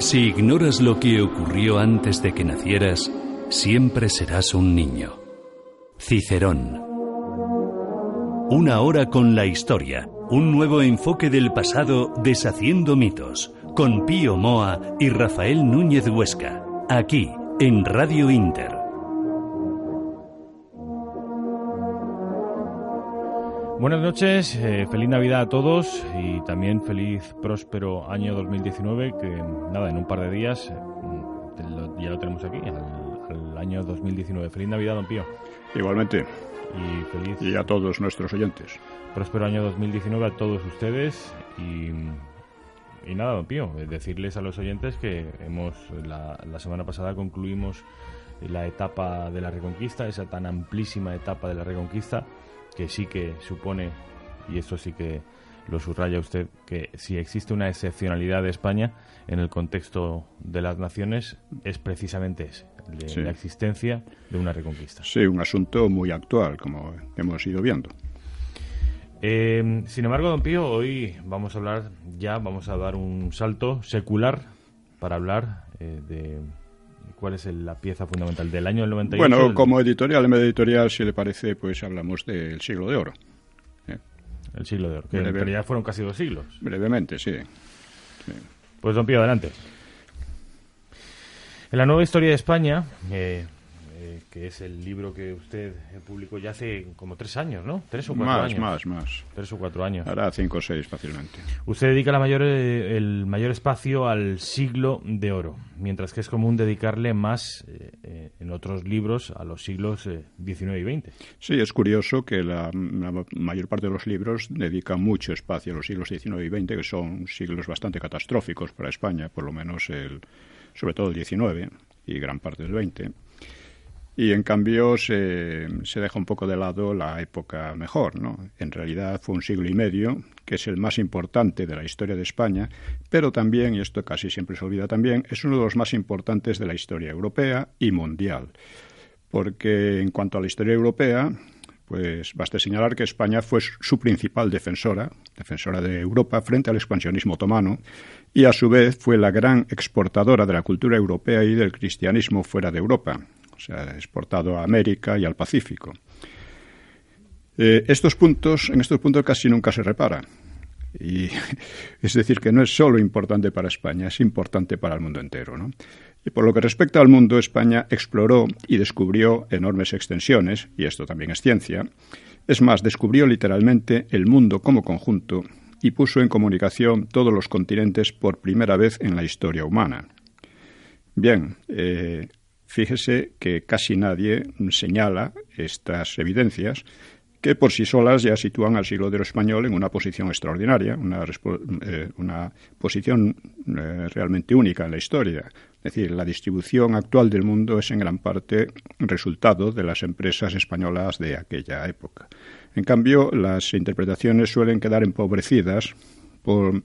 Si ignoras lo que ocurrió antes de que nacieras, siempre serás un niño. Cicerón. Una hora con la historia. Un nuevo enfoque del pasado deshaciendo mitos. Con Pío Moa y Rafael Núñez Huesca. Aquí, en Radio Inter. Buenas noches, eh, feliz Navidad a todos y también feliz próspero año 2019 que nada, en un par de días eh, lo- ya lo tenemos aquí, al, al año 2019. Feliz Navidad, don Pío. Igualmente, Y feliz y a todos nuestros oyentes. próspero año 2019 a todos ustedes y, y nada, don Pío, eh, decirles a los oyentes que hemos la, la semana pasada concluimos la etapa de la Reconquista, esa tan amplísima etapa de la Reconquista que sí que supone, y esto sí que lo subraya usted, que si existe una excepcionalidad de España en el contexto de las naciones es precisamente ese, de Sí. la existencia de una Reconquista. Sí, un asunto muy actual, como hemos ido viendo. Eh, sin embargo, don Pío, hoy vamos a hablar ya, vamos a dar un salto secular para hablar eh, de cuál es el- la pieza fundamental del año del 98. Bueno, como editorial, en editorial, si le parece, pues hablamos del siglo de oro. el siglo de oro, que en realidad fueron casi dos siglos. Brevemente, sí. Pues don Pío, adelante. En la nueva historia de España, eh, eh, que es el libro que usted eh, publicó ya hace como tres años, ¿no? Tres o cuatro Más, años. más, más. Tres o cuatro años. Hará cinco o seis fácilmente. Usted dedica la mayor, eh, el mayor espacio al siglo de oro, mientras que es común dedicarle más eh, en otros libros a los siglos XIX y XX. Sí, es curioso que la, la mayor parte de los libros dedican mucho espacio a los siglos XIX y XX, que son siglos bastante catastróficos para España, por lo menos el, sobre todo el XIX y gran parte del XX. Y en cambio se, deja un poco de lado la época mejor, ¿no? En realidad fue un siglo y medio, que es el más importante de la historia de España, pero también, y esto casi siempre se olvida también, es uno de los más importantes de la historia europea y mundial porque en cuanto a la historia europea, pues basta señalar que España fue su principal defensora, defensora de Europa frente al expansionismo otomano, y a su vez fue la gran exportadora de la cultura europea y del cristianismo fuera de Europa, o sea, exportado a América y al Pacífico. Eh, estos puntos, en estos puntos casi nunca se repara. Y es decir, que no es solo importante para España, es importante para el mundo entero. ¿no? Y por lo que respecta al mundo, España exploró y descubrió enormes extensiones, y esto también es ciencia. Es más, descubrió literalmente el mundo como conjunto y puso en comunicación todos los continentes por primera vez en la historia humana. Bien, eh, fíjese que casi nadie señala estas evidencias que por sí solas ya sitúan al siglo de oro español en una posición extraordinaria, una, eh, una posición eh, realmente única en la historia. Es decir, la distribución actual del mundo es en gran parte resultado de las empresas españolas de aquella época. En cambio, las interpretaciones suelen quedar empobrecidas por,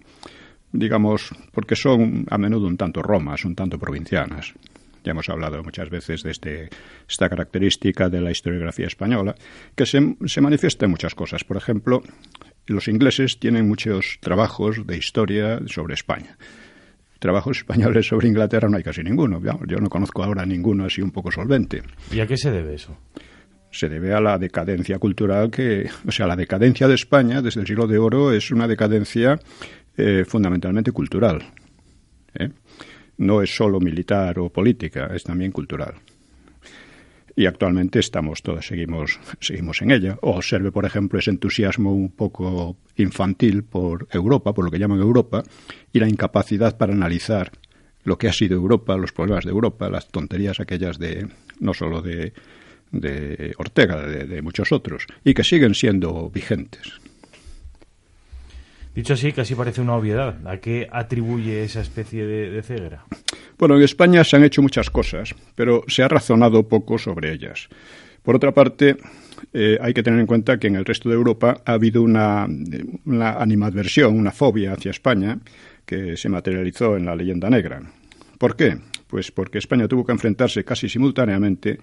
digamos, porque son a menudo un tanto romas, un tanto provincianas. Ya hemos hablado muchas veces de este, esta característica de la historiografía española, que se, se, manifiesta en muchas cosas. Por ejemplo, los ingleses tienen muchos trabajos de historia sobre España. Trabajos españoles sobre Inglaterra no hay casi ninguno. Yo no conozco ahora ninguno así un poco solvente. ¿Y a qué se debe eso? Se debe a la decadencia cultural que, o sea, la decadencia de España desde el siglo de oro es una decadencia eh, fundamentalmente cultural. ¿eh? No es solo militar o política, es también cultural. Y actualmente estamos todos, seguimos, seguimos en ella. Observe, por ejemplo, ese entusiasmo un poco infantil por Europa, por lo que llaman Europa, y la incapacidad para analizar lo que ha sido Europa, los problemas de Europa, las tonterías aquellas de, no solo de, de Ortega, de muchos otros, y que siguen siendo vigentes. Dicho así, casi parece una obviedad. ¿A qué atribuye esa especie de, ceguera? Bueno, en España se han hecho muchas cosas, pero se ha razonado poco sobre ellas. Por otra parte, eh, hay que tener en cuenta que en el resto de Europa ha habido una, una animadversión, una fobia hacia España, que se materializó en la leyenda negra. ¿Por qué? Pues porque España tuvo que enfrentarse casi simultáneamente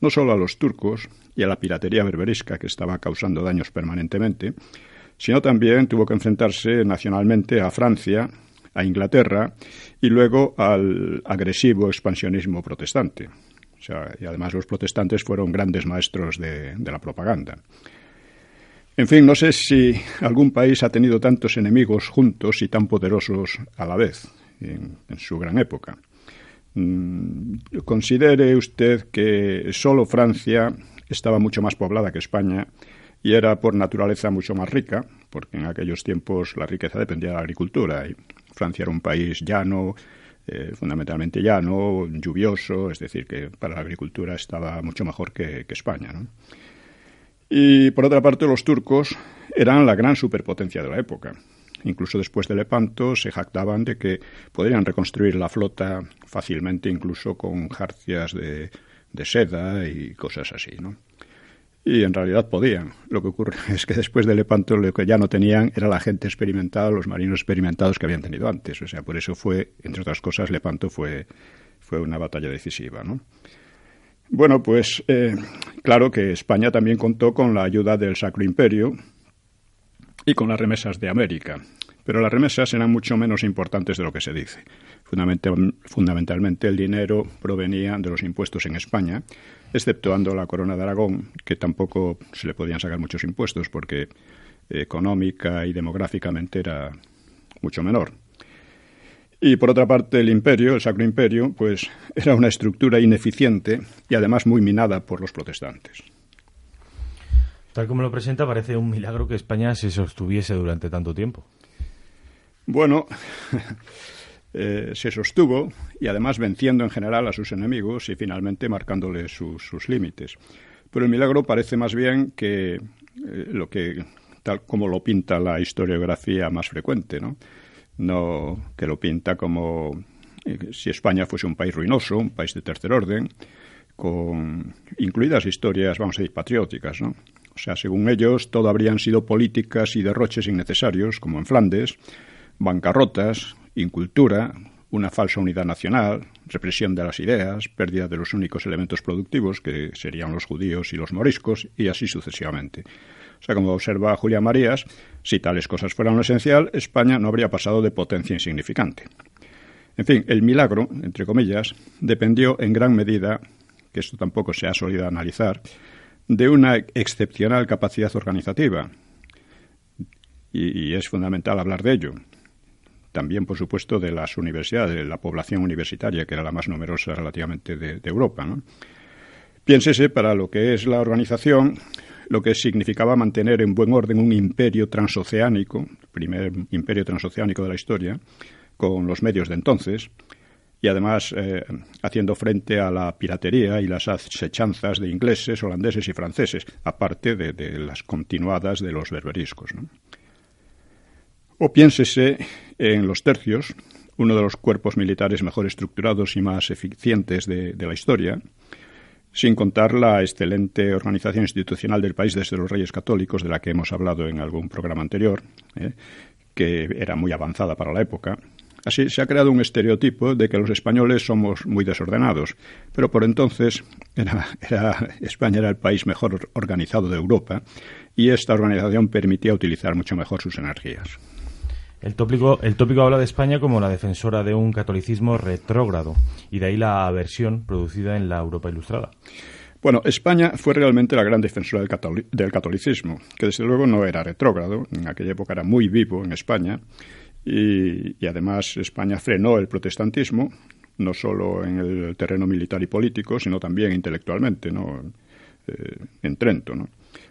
no solo a los turcos y a la piratería berberisca que estaba causando daños permanentemente, sino también tuvo que enfrentarse nacionalmente a Francia, a Inglaterra y luego al agresivo expansionismo protestante. y además los protestantes fueron grandes maestros de, la propaganda. En fin, no sé si algún país ha tenido tantos enemigos juntos y tan poderosos a la vez en, su gran época. Mm, considere usted que solo Francia estaba mucho más poblada que España y era por naturaleza mucho más rica, porque en aquellos tiempos la riqueza dependía de la agricultura y Francia era un país llano, eh, fundamentalmente llano, lluvioso, es decir, que para la agricultura estaba mucho mejor que, España. Y por otra parte, los turcos eran la gran superpotencia de la época. Incluso después de Lepanto se jactaban de que podrían reconstruir la flota fácilmente, incluso con jarcias de, de seda y cosas así. ¿no? Y en realidad podían. Lo que ocurre es que después de Lepanto lo que ya no tenían era la gente experimentada, los marinos experimentados que habían tenido antes. O sea, por eso fue, entre otras cosas, Lepanto fue, fue una batalla decisiva, ¿no? Bueno, pues eh, claro que España también contó con la ayuda del Sacro Imperio y con las remesas de América, pero las remesas eran mucho menos importantes de lo que se dice. fundamentalmente el dinero provenía de los impuestos en España exceptuando la corona de Aragón, que tampoco se le podían sacar muchos impuestos porque económica y demográficamente era mucho menor. Y por otra parte, el imperio, el Sacro Imperio, pues era una estructura ineficiente y además muy minada por los protestantes. Tal como lo presenta, parece un milagro que España se sostuviese durante tanto tiempo. Bueno, Eh, se sostuvo y además venciendo en general a sus enemigos y finalmente marcándole sus límites. Pero el milagro parece más bien que eh, lo que tal como lo pinta la historiografía más frecuente, ¿no? No que lo pinta como eh, si España fuese un país ruinoso, un país de tercer orden, con incluidas historias, vamos a decir, patrióticas, ¿no? O sea, según ellos, todo habrían sido políticas y derroches innecesarios, como en Flandes, bancarrotas, incultura, una falsa unidad nacional, represión de las ideas, pérdida de los únicos elementos productivos, que serían los judíos y los moriscos, y así sucesivamente. O sea, como observa Julia Marías, si tales cosas fueran lo esencial, España no habría pasado de potencia insignificante. En fin, el milagro, entre comillas, dependió en gran medida, que esto tampoco se ha solido analizar, de una excepcional capacidad organizativa. y es fundamental hablar de ello también, por supuesto, de las universidades, de la población universitaria, que era la más numerosa relativamente de, Europa. Piénsese para lo que es la organización, lo que significaba mantener en buen orden un imperio transoceánico, el primer imperio transoceánico de la historia, con los medios de entonces, y además eh, haciendo frente a la piratería y las acechanzas de ingleses, holandeses y franceses, aparte de, de las continuadas de los berberiscos. ¿no? O piénsese en los tercios, uno de los cuerpos militares mejor estructurados y más eficientes de, la historia, sin contar la excelente organización institucional del país desde los Reyes Católicos, de la que hemos hablado en algún programa anterior, ¿eh? que era muy avanzada para la época. Así se ha creado un estereotipo de que los españoles somos muy desordenados, pero por entonces España era el país mejor organizado de Europa y esta organización permitía utilizar mucho mejor sus energías. El tópico, el tópico habla de España como la defensora de un catolicismo retrógrado y de ahí la aversión producida en la Europa ilustrada. Bueno, España fue realmente la gran defensora del, catolicismo, que desde luego no era retrógrado, en aquella época era muy vivo en España, y, además España frenó el protestantismo, no solo en el terreno militar y político, sino también intelectualmente, ¿no? Eh, en Trento. ¿no?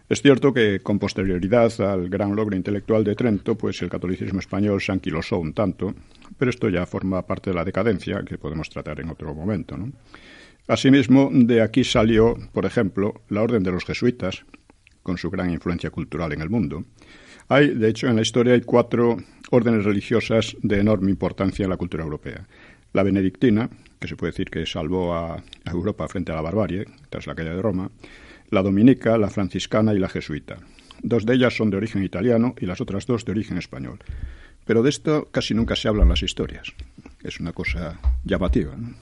Es cierto que con posterioridad al gran logro intelectual de Trento, pues el catolicismo español se anquilosó un tanto, pero esto ya forma parte de la decadencia que podemos tratar en otro momento. Asimismo, de aquí salió, por ejemplo, la Orden de los Jesuitas, con su gran influencia cultural en el mundo, Hay, de hecho, en la historia hay cuatro órdenes religiosas de enorme importancia en la cultura europea. La benedictina, que se puede decir que salvó a, a Europa frente a la barbarie tras la caída de Roma, la dominica, la franciscana y la jesuita. Dos de ellas son de origen italiano y las otras dos de origen español. Pero de esto casi nunca se habla en las historias. Es una cosa llamativa. ¿no?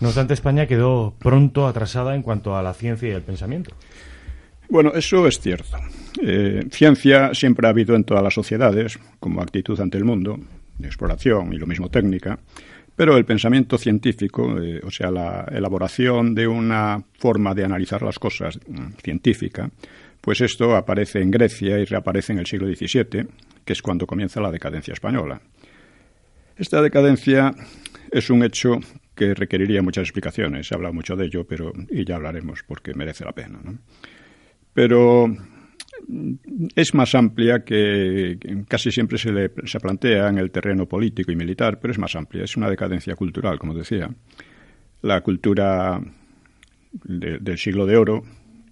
No obstante, España quedó pronto atrasada en cuanto a la ciencia y el pensamiento. Bueno, eso es cierto. Eh, ciencia siempre ha habido en todas las sociedades, como actitud ante el mundo, de exploración y lo mismo técnica, pero el pensamiento científico, eh, o sea, la elaboración de una forma de analizar las cosas mm, científica, pues esto aparece en Grecia y reaparece en el siglo XVII, que es cuando comienza la decadencia española. Esta decadencia es un hecho que requeriría muchas explicaciones. Se habla mucho de ello, pero y ya hablaremos porque merece la pena. Pero es más amplia que, casi siempre se, le, se plantea en el terreno político y militar, pero es más amplia. Es una decadencia cultural, como decía. La cultura de, del siglo de oro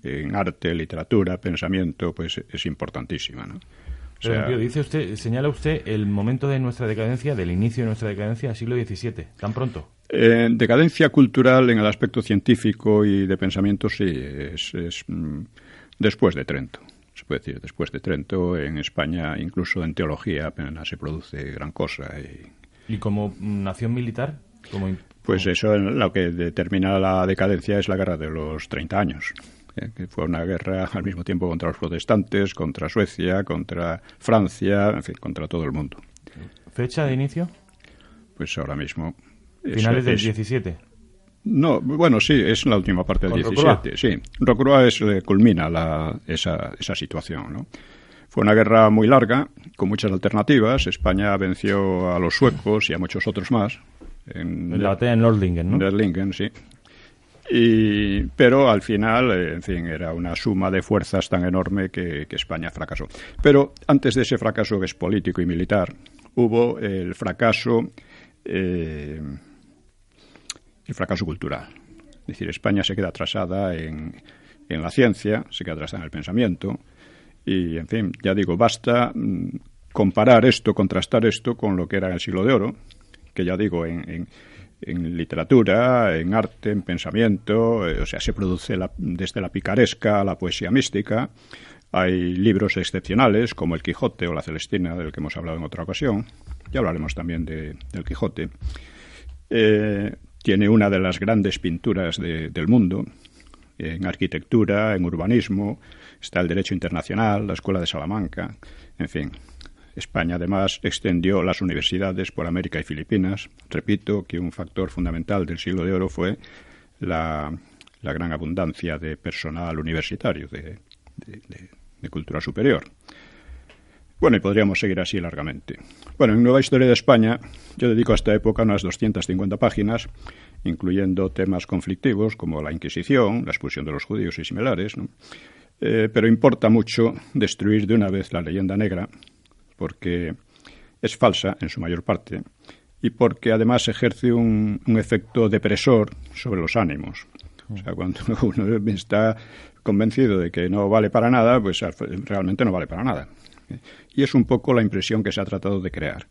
en arte, literatura, pensamiento, pues es importantísima. ¿no? O sea, Pero, dice usted, señala usted el momento de nuestra decadencia, del inicio de nuestra decadencia, siglo XVII, tan pronto. Eh, decadencia cultural en el aspecto científico y de pensamiento, sí, es, es mm, después de Trento. Se puede decir, después de Trento, en España, incluso en teología, apenas se produce gran cosa. ¿Y, ¿Y como nación militar? Como, pues eso, lo que determina la decadencia es la guerra de los 30 años eh, que fue una guerra al mismo tiempo contra los protestantes, contra Suecia, contra Francia, en fin, contra todo el mundo. ¿Fecha de inicio? Pues ahora mismo. ¿Finales del 17? No, bueno, sí, es la última parte del 17. Sí, Rocroi es, eh, culmina la, esa, esa situación, ¿no? Fue una guerra muy larga, con muchas alternativas. España venció a los suecos y a muchos otros más. En, en la batalla de Nordlingen, ¿no? Nordlingen, sí. Y, pero al final, eh, en fin, era una suma de fuerzas tan enorme que, que, España fracasó. Pero antes de ese fracaso que es político y militar, hubo el fracaso, eh, el fracaso cultural. Es decir, España se queda atrasada en, en la ciencia, se queda atrasada en el pensamiento. Y, en fin, ya digo, basta mm, comparar esto, contrastar esto con lo que era el siglo de oro, que ya digo, en, en en literatura, en arte, en pensamiento, eh, o sea, se produce la, desde la picaresca a la poesía mística. Hay libros excepcionales como El Quijote o La Celestina, del que hemos hablado en otra ocasión. Ya hablaremos también de, del Quijote. Eh, tiene una de las grandes pinturas de, del mundo, en arquitectura, en urbanismo, está el derecho internacional, la Escuela de Salamanca, en fin, España, además, extendió las universidades por América y Filipinas. Repito que un factor fundamental del siglo de oro fue la, gran abundancia de personal universitario, de, de, cultura superior. Bueno, y podríamos seguir así largamente. Bueno, en Nueva Historia de España yo dedico a esta época unas 250 páginas, incluyendo temas conflictivos como la Inquisición, la expulsión de los judíos y similares, eh, pero importa mucho destruir de una vez la leyenda negra porque es falsa en su mayor parte y porque además ejerce un, un efecto depresor sobre los ánimos. O sea, cuando uno está convencido de que no vale para nada, pues realmente no vale para nada. Y es un poco la impresión que se ha tratado de crear.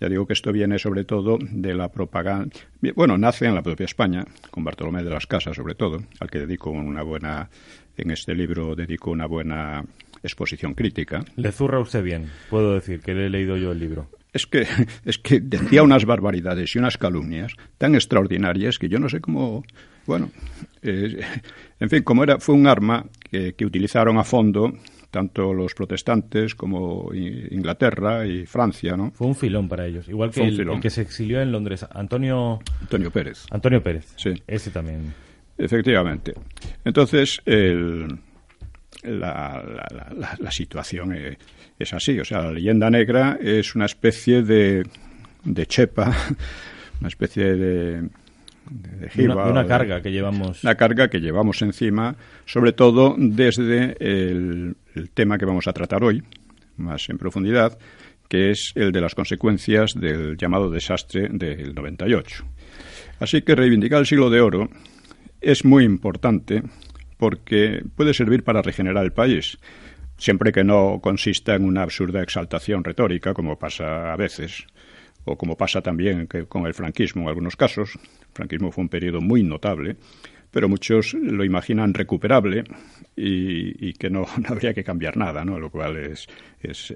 Ya digo que esto viene sobre todo de la propaganda. Bueno, nace en la propia España, con Bartolomé de las Casas sobre todo, al que dedico una buena. En este libro dedico una buena exposición crítica. Le zurra usted bien, puedo decir, que le he leído yo el libro. Es que, es que decía unas barbaridades y unas calumnias tan extraordinarias que yo no sé cómo. Bueno, eh, en fin, como era, fue un arma que, que utilizaron a fondo tanto los protestantes como Inglaterra y Francia, ¿no? Fue un filón para ellos, igual que el, el, que se exilió en Londres, Antonio Antonio Pérez. Antonio Pérez. Sí. Ese también. Efectivamente. Entonces, el, la, la, la, la situación es, es, así. O sea, la leyenda negra es una especie de, de chepa, una especie de, de, jiba, una, una, carga que llevamos. La carga que llevamos encima, sobre todo desde el, el tema que vamos a tratar hoy, más en profundidad, que es el de las consecuencias del llamado desastre del 98. Así que reivindicar el siglo de oro es muy importante porque puede servir para regenerar el país. siempre que no consista en una absurda exaltación retórica, como pasa a veces, o como pasa también con el franquismo en algunos casos. El franquismo fue un periodo muy notable, pero muchos lo imaginan recuperable y, que no, habría que cambiar nada, ¿no? lo cual es,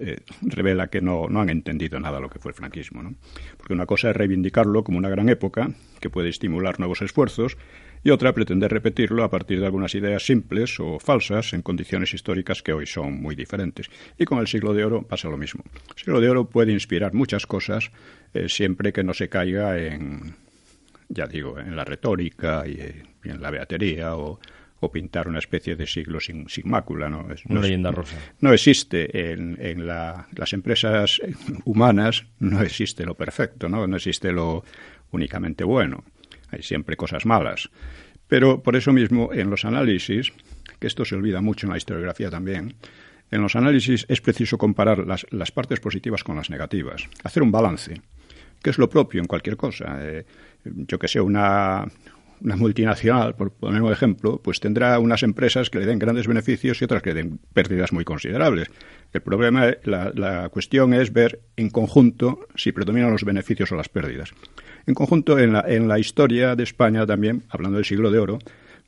eh, revela que no, no, han entendido nada lo que fue el franquismo. ¿no? Porque una cosa es reivindicarlo como una gran época que puede estimular nuevos esfuerzos y otra pretender repetirlo a partir de algunas ideas simples o falsas en condiciones históricas que hoy son muy diferentes. Y con el siglo de oro pasa lo mismo. El siglo de oro puede inspirar muchas cosas eh, siempre que no se caiga en, ya digo, en la retórica y, en la beatería o, pintar una especie de siglo sin, mácula. ¿no? una leyenda rosa. No existe en, en las empresas humanas, no existe lo perfecto, ¿no? no existe lo únicamente bueno. Hay siempre cosas malas. Pero por eso mismo en los análisis, que esto se olvida mucho en la historiografía también, en los análisis es preciso comparar las, las partes positivas con las negativas, hacer un balance, que es lo propio en cualquier cosa. Eh, yo que sé, una, una multinacional, por poner un ejemplo, pues tendrá unas empresas que le den grandes beneficios y otras que le den pérdidas muy considerables. El problema, la, la cuestión es ver en conjunto si predominan los beneficios o las pérdidas. En conjunto, en la, en la historia de España también, hablando del siglo de oro,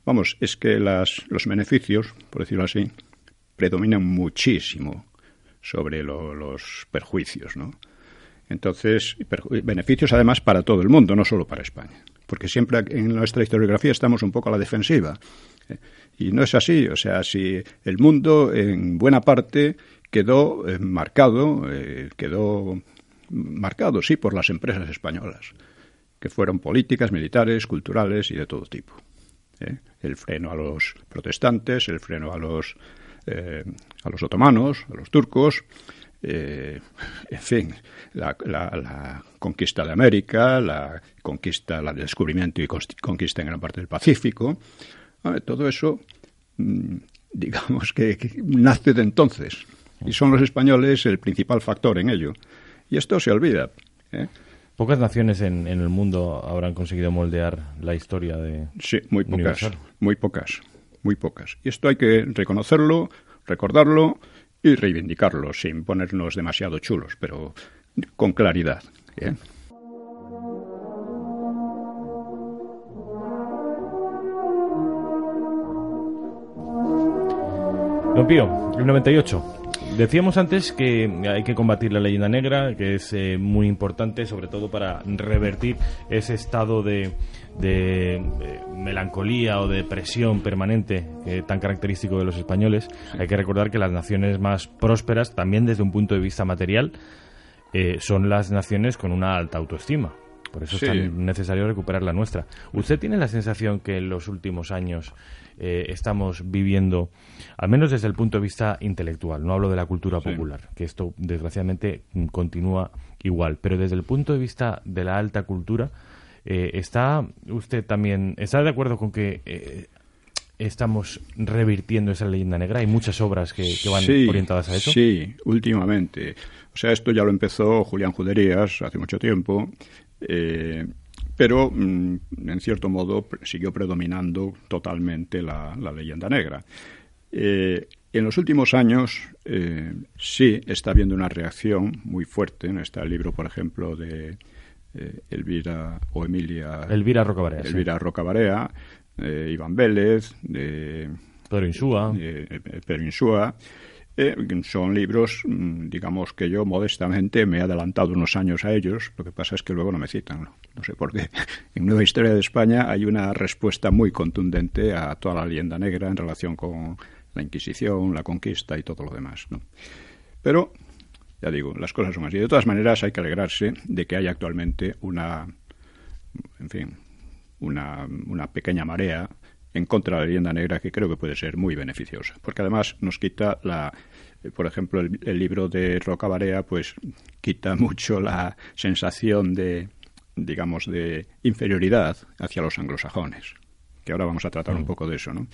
vamos, es que las, los beneficios, por decirlo así, predominan muchísimo sobre los perjuicios, ¿no? Entonces, beneficios además para todo el mundo, no solo para España. Porque siempre en nuestra historiografía estamos un poco a la defensiva. ¿eh? Y no es así. O sea, si el mundo en buena parte quedó eh, marcado, eh, quedó marcado, sí, por las empresas españolas, que fueron políticas, militares, culturales y de todo tipo. El freno a los protestantes, el freno a los, a los otomanos, a los turcos, eh, en fin, la, conquista de América, la conquista, el descubrimiento y conquista en gran parte del Pacífico, todo eso, mm, digamos que, nace de entonces. Y son los españoles el principal factor en ello. Y esto se olvida. ¿eh? Pocas naciones en, el mundo habrán conseguido moldear la historia de. Sí, muy pocas. Muy pocas. Muy pocas. Y esto hay que reconocerlo, recordarlo y reivindicarlo sin ponernos demasiado chulos, pero con claridad. ¿eh? Don Pío, el 98. Decíamos antes que hay que combatir la leyenda negra, que es eh, muy importante, sobre todo para revertir ese estado de, de eh, melancolía o de depresión permanente eh, tan característico de los españoles. Hay que recordar que las naciones más prósperas, también desde un punto de vista material, son las naciones con una alta autoestima. Por eso es tan necesario recuperar la nuestra. ¿Usted tiene la sensación que en los últimos años eh, estamos viviendo, al menos desde el punto de vista intelectual, no hablo de la cultura popular, que esto desgraciadamente mm, continúa igual, pero desde el punto de vista de la alta cultura, eh, ¿está usted también, está de acuerdo con que eh, estamos revirtiendo esa leyenda negra? Hay muchas obras que, van orientadas a eso. Sí, últimamente. O sea, esto ya lo empezó Julián Juderías hace mucho tiempo pero mm, en cierto modo siguió predominando totalmente la, leyenda negra. Eh, en los últimos años eh, sí está habiendo una reacción muy fuerte. Está el libro, por ejemplo, de eh, Elvira o Emilia. Elvira Rocabarea. Elvira Rocabarea, Iván Vélez, de Pedro Insúa. Pedro Insúa eh, son libros, mm, digamos que yo modestamente me he adelantado unos años a ellos, lo que pasa es que luego no me citan, no, sé por qué. En Nueva Historia de España hay una respuesta muy contundente a toda la leyenda negra en relación con la Inquisición, la conquista y todo lo demás. Pero, ya digo, las cosas son así. De todas maneras, hay que alegrarse de que haya actualmente una, en fin, una, una pequeña marea en contra de la leyenda negra que creo que puede ser muy beneficiosa, porque además nos quita la, eh, por ejemplo, el, libro de Roca Barea, pues quita mucho la sensación de, digamos, de inferioridad hacia los anglosajones, que ahora vamos a tratar un mm. poco de eso, ¿no?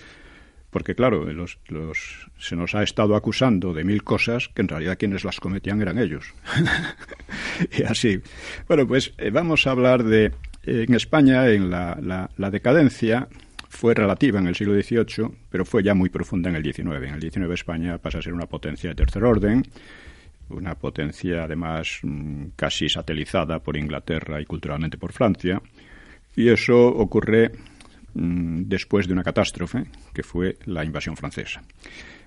Porque, claro, los, los, se nos ha estado acusando de mil cosas que en realidad quienes las cometían eran ellos. y así. Bueno, pues eh, vamos a hablar de, en España, en la, la, la decadencia, fue relativa en el siglo XVIII, pero fue ya muy profunda en el XIX. En el XIX España pasa a ser una potencia de tercer orden, una potencia además mm, casi satelizada por Inglaterra y culturalmente por Francia, y eso ocurre mm, después de una catástrofe, que fue la invasión francesa.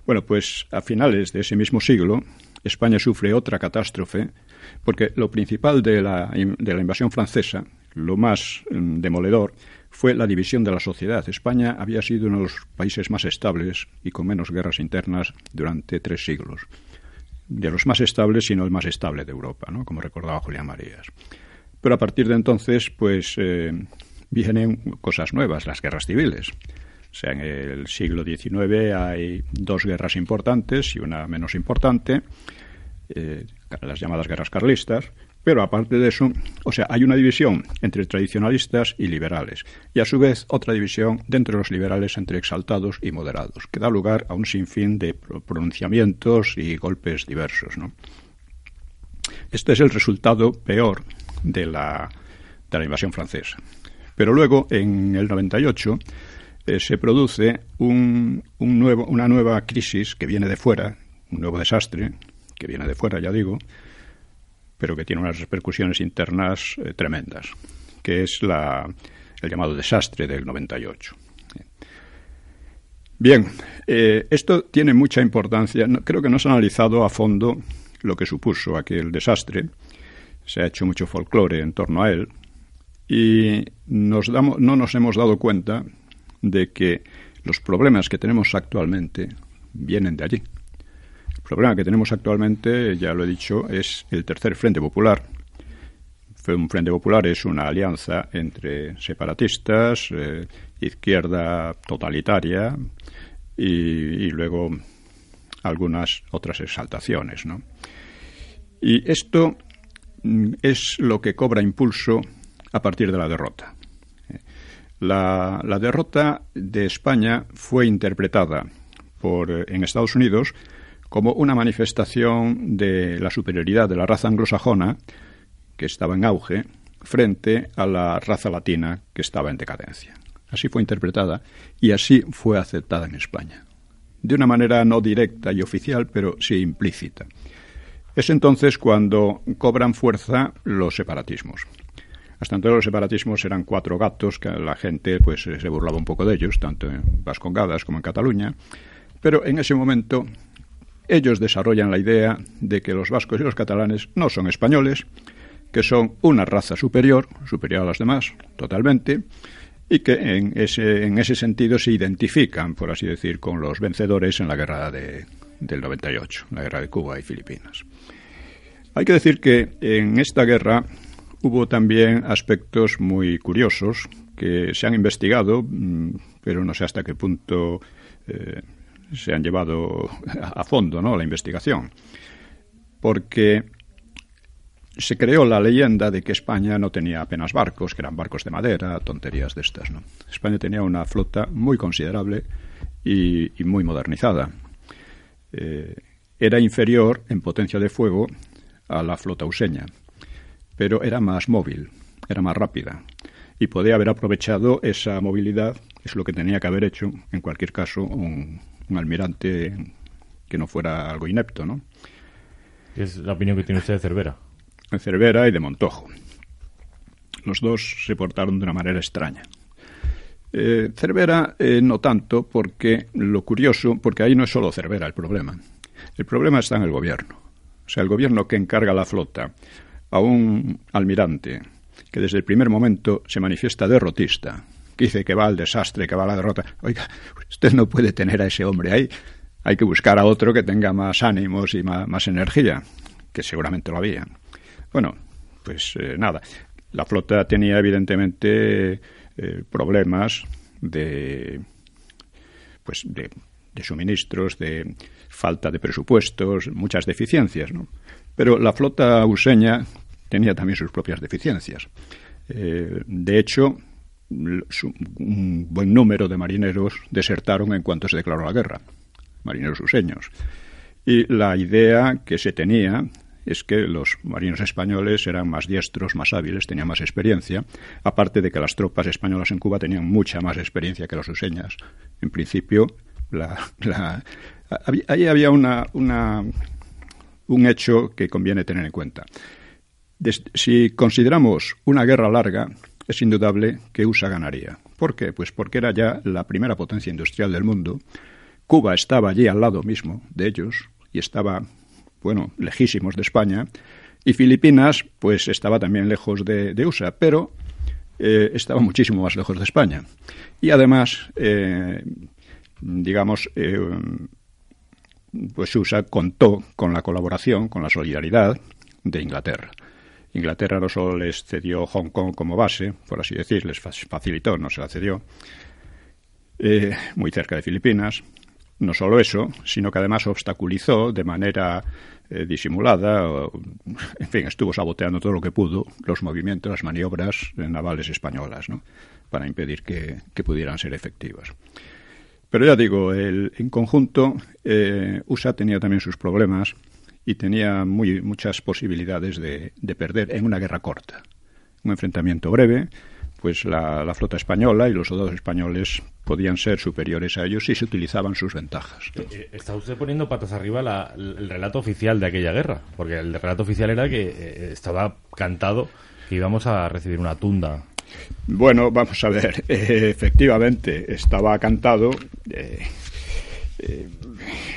Bueno, pues a finales de ese mismo siglo, España sufre otra catástrofe, porque lo principal de la, de la invasión francesa, lo más mm, demoledor, fue la división de la sociedad. España había sido uno de los países más estables y con menos guerras internas durante tres siglos. De los más estables, sino el más estable de Europa, ¿no? como recordaba Julián Marías. Pero a partir de entonces, pues eh, vienen cosas nuevas, las guerras civiles. O sea, en el siglo XIX hay dos guerras importantes y una menos importante, eh, las llamadas guerras carlistas, pero aparte de eso, o sea, hay una división entre tradicionalistas y liberales, y a su vez otra división dentro de los liberales entre exaltados y moderados, que da lugar a un sinfín de pronunciamientos y golpes diversos. ¿no? Este es el resultado peor de la, de la invasión francesa. Pero luego, en el 98, eh, se produce un, un nuevo, una nueva crisis que viene de fuera, un nuevo desastre que viene de fuera, ya digo, pero que tiene unas repercusiones internas eh, tremendas, que es la, el llamado desastre del 98. Bien, eh, esto tiene mucha importancia. creo que no se ha analizado a fondo lo que supuso aquel desastre. Se ha hecho mucho folclore en torno a él y no nos hemos dado cuenta de que los problemas que tenemos actualmente vienen de allí. El problema que tenemos actualmente, ya lo he dicho, es el tercer Frente Popular. Un Frente Popular es una alianza entre separatistas, eh, izquierda totalitaria y, luego algunas otras exaltaciones. ¿no? Y esto mm, es lo que cobra impulso a partir de la derrota. La, la derrota de España fue interpretada por, eh, en Estados Unidos como una manifestación de la superioridad de la raza anglosajona, que estaba en auge, frente a la raza latina, que estaba en decadencia. Así fue interpretada y así fue aceptada en España. De una manera no directa y oficial, pero sí implícita. Es entonces cuando cobran fuerza los separatismos. Hasta entonces los separatismos eran cuatro gatos que la gente pues se burlaba un poco de ellos, tanto en Vascongadas como en Cataluña. Pero en ese momento ellos desarrollan la idea de que los vascos y los catalanes no son españoles, que son una raza superior, superior a las demás, totalmente, y que en ese, en ese sentido se identifican, por así decir, con los vencedores en la guerra de, del 98, la guerra de Cuba y Filipinas. Hay que decir que en esta guerra hubo también aspectos muy curiosos que se han investigado, mm, pero no sé hasta qué punto eh, se han llevado a fondo ¿no? la investigación. Porque se creó la leyenda de que España no tenía apenas barcos, que eran barcos de madera, tonterías de estas. ¿no? España tenía una flota muy considerable y, muy modernizada. Eh, era inferior en potencia de fuego a la flota useña, pero era más móvil, era más rápida y podía haber aprovechado esa movilidad, es lo que tenía que haber hecho, en cualquier caso, un, un almirante que no fuera algo inepto, ¿no? Es la opinión que tiene usted de Cervera. De Cervera y de Montojo. Los dos se portaron de una manera extraña. Eh, Cervera eh, no tanto, porque lo curioso, porque ahí no es solo Cervera el problema. El problema está en el gobierno. O sea, el gobierno que encarga la flota a un almirante que desde el primer momento se manifiesta derrotista, dice que va al desastre, que va a la derrota. Oiga, usted no puede tener a ese hombre ahí. Hay que buscar a otro que tenga más ánimos y más, energía, que seguramente lo había. Bueno, pues eh, nada. La flota tenía evidentemente eh, problemas de, pues de, suministros, de falta de presupuestos, muchas deficiencias, ¿no? Pero la flota useña tenía también sus propias deficiencias. Eh, de hecho, un buen número de marineros desertaron en cuanto se declaró la guerra, marineros useños. Y la idea que se tenía es que los marinos españoles eran más diestros, más hábiles, tenían más experiencia, aparte de que las tropas españolas en Cuba tenían mucha más experiencia que los useñas. En principio, ahí había una, un hecho que conviene tener en cuenta. si consideramos una guerra larga, es indudable que USA ganaría. ¿Por qué? Pues porque era ya la primera potencia industrial del mundo. Cuba estaba allí al lado mismo de ellos y estaba bueno, lejísimos de España, y Filipinas, pues estaba también lejos de, USA, pero eh, estaba muchísimo más lejos de España. Y además, eh, digamos, eh, pues USA contó con la colaboración, con la solidaridad de Inglaterra. Inglaterra no solo les cedió Hong Kong como base, por así decir, les facilitó, no se la cedió, muy cerca de Filipinas. No solo eso, sino que además obstaculizó de manera eh, disimulada, en fin, estuvo saboteando todo lo que pudo los movimientos, las maniobras navales españolas, ¿no? para impedir que, pudieran ser efectivas. Pero ya digo, el, en conjunto, eh, USA tenía también sus problemas y tenía muy, muchas posibilidades de, de perder en una guerra corta. Un enfrentamiento breve, pues la, flota española y los soldados españoles podían ser superiores a ellos si se utilizaban sus ventajas. Eh, eh, está usted poniendo patas arriba el relato oficial de aquella guerra, porque el relato oficial era que eh, estaba cantado que íbamos a recibir una tunda. Bueno, vamos a ver, efectivamente estaba cantado.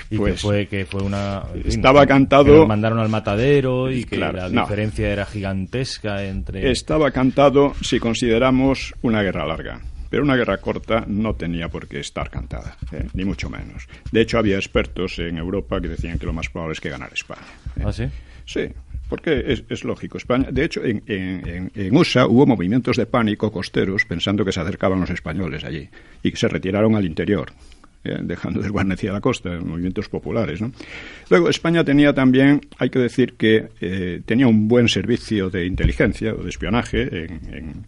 Y pues, que fue que fue una estaba cantado mandaron al matadero y que la diferencia era gigantesca entre estaba cantado si consideramos una guerra larga pero una guerra corta no tenía por qué estar cantada, ¿eh? ni mucho menos. De hecho, había expertos en Europa que decían que lo más probable es que ganara España. ¿eh? ¿Ah, sí? Sí, porque es, lógico. España, de hecho, en, en, USA hubo movimientos de pánico costeros pensando que se acercaban los españoles allí y que se retiraron al interior. Eh, dejando desguarnecida la costa, movimientos populares. ¿no? Luego, España tenía también, hay que decir que eh, tenía un buen servicio de inteligencia o de espionaje en, en,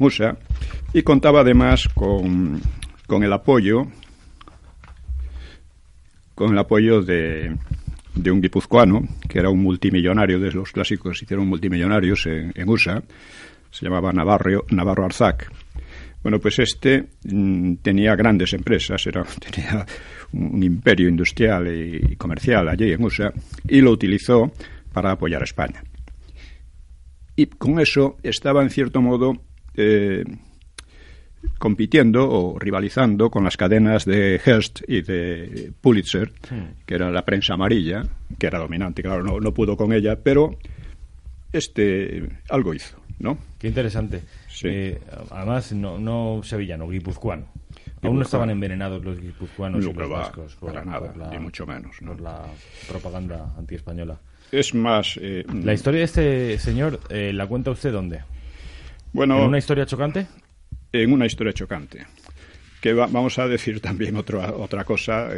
USA y contaba además con, con, el apoyo con el apoyo de, de un guipuzcoano, que era un multimillonario de los clásicos, hicieron multimillonarios en, en USA, se llamaba Navarro, Navarro Arzac bueno, pues este mm, tenía grandes empresas, era, tenía un imperio industrial y comercial allí en USA y lo utilizó para apoyar a España. Y con eso estaba, en cierto modo, eh, compitiendo o rivalizando con las cadenas de Hearst y de Pulitzer, que era la prensa amarilla, que era dominante, claro, no, no pudo con ella, pero este algo hizo, ¿no? Qué interesante. Eh, además, no, no sevillano, guipuzcoano. Aún no estaban envenenados los guipuzcoanos y los vascos. para nada, ni mucho menos. Por la propaganda antiespañola. Es más... Eh, la historia de este señor, eh, ¿la cuenta usted dónde? Bueno... ¿En una historia chocante? En una historia chocante. Que vamos a decir también otra, otra cosa,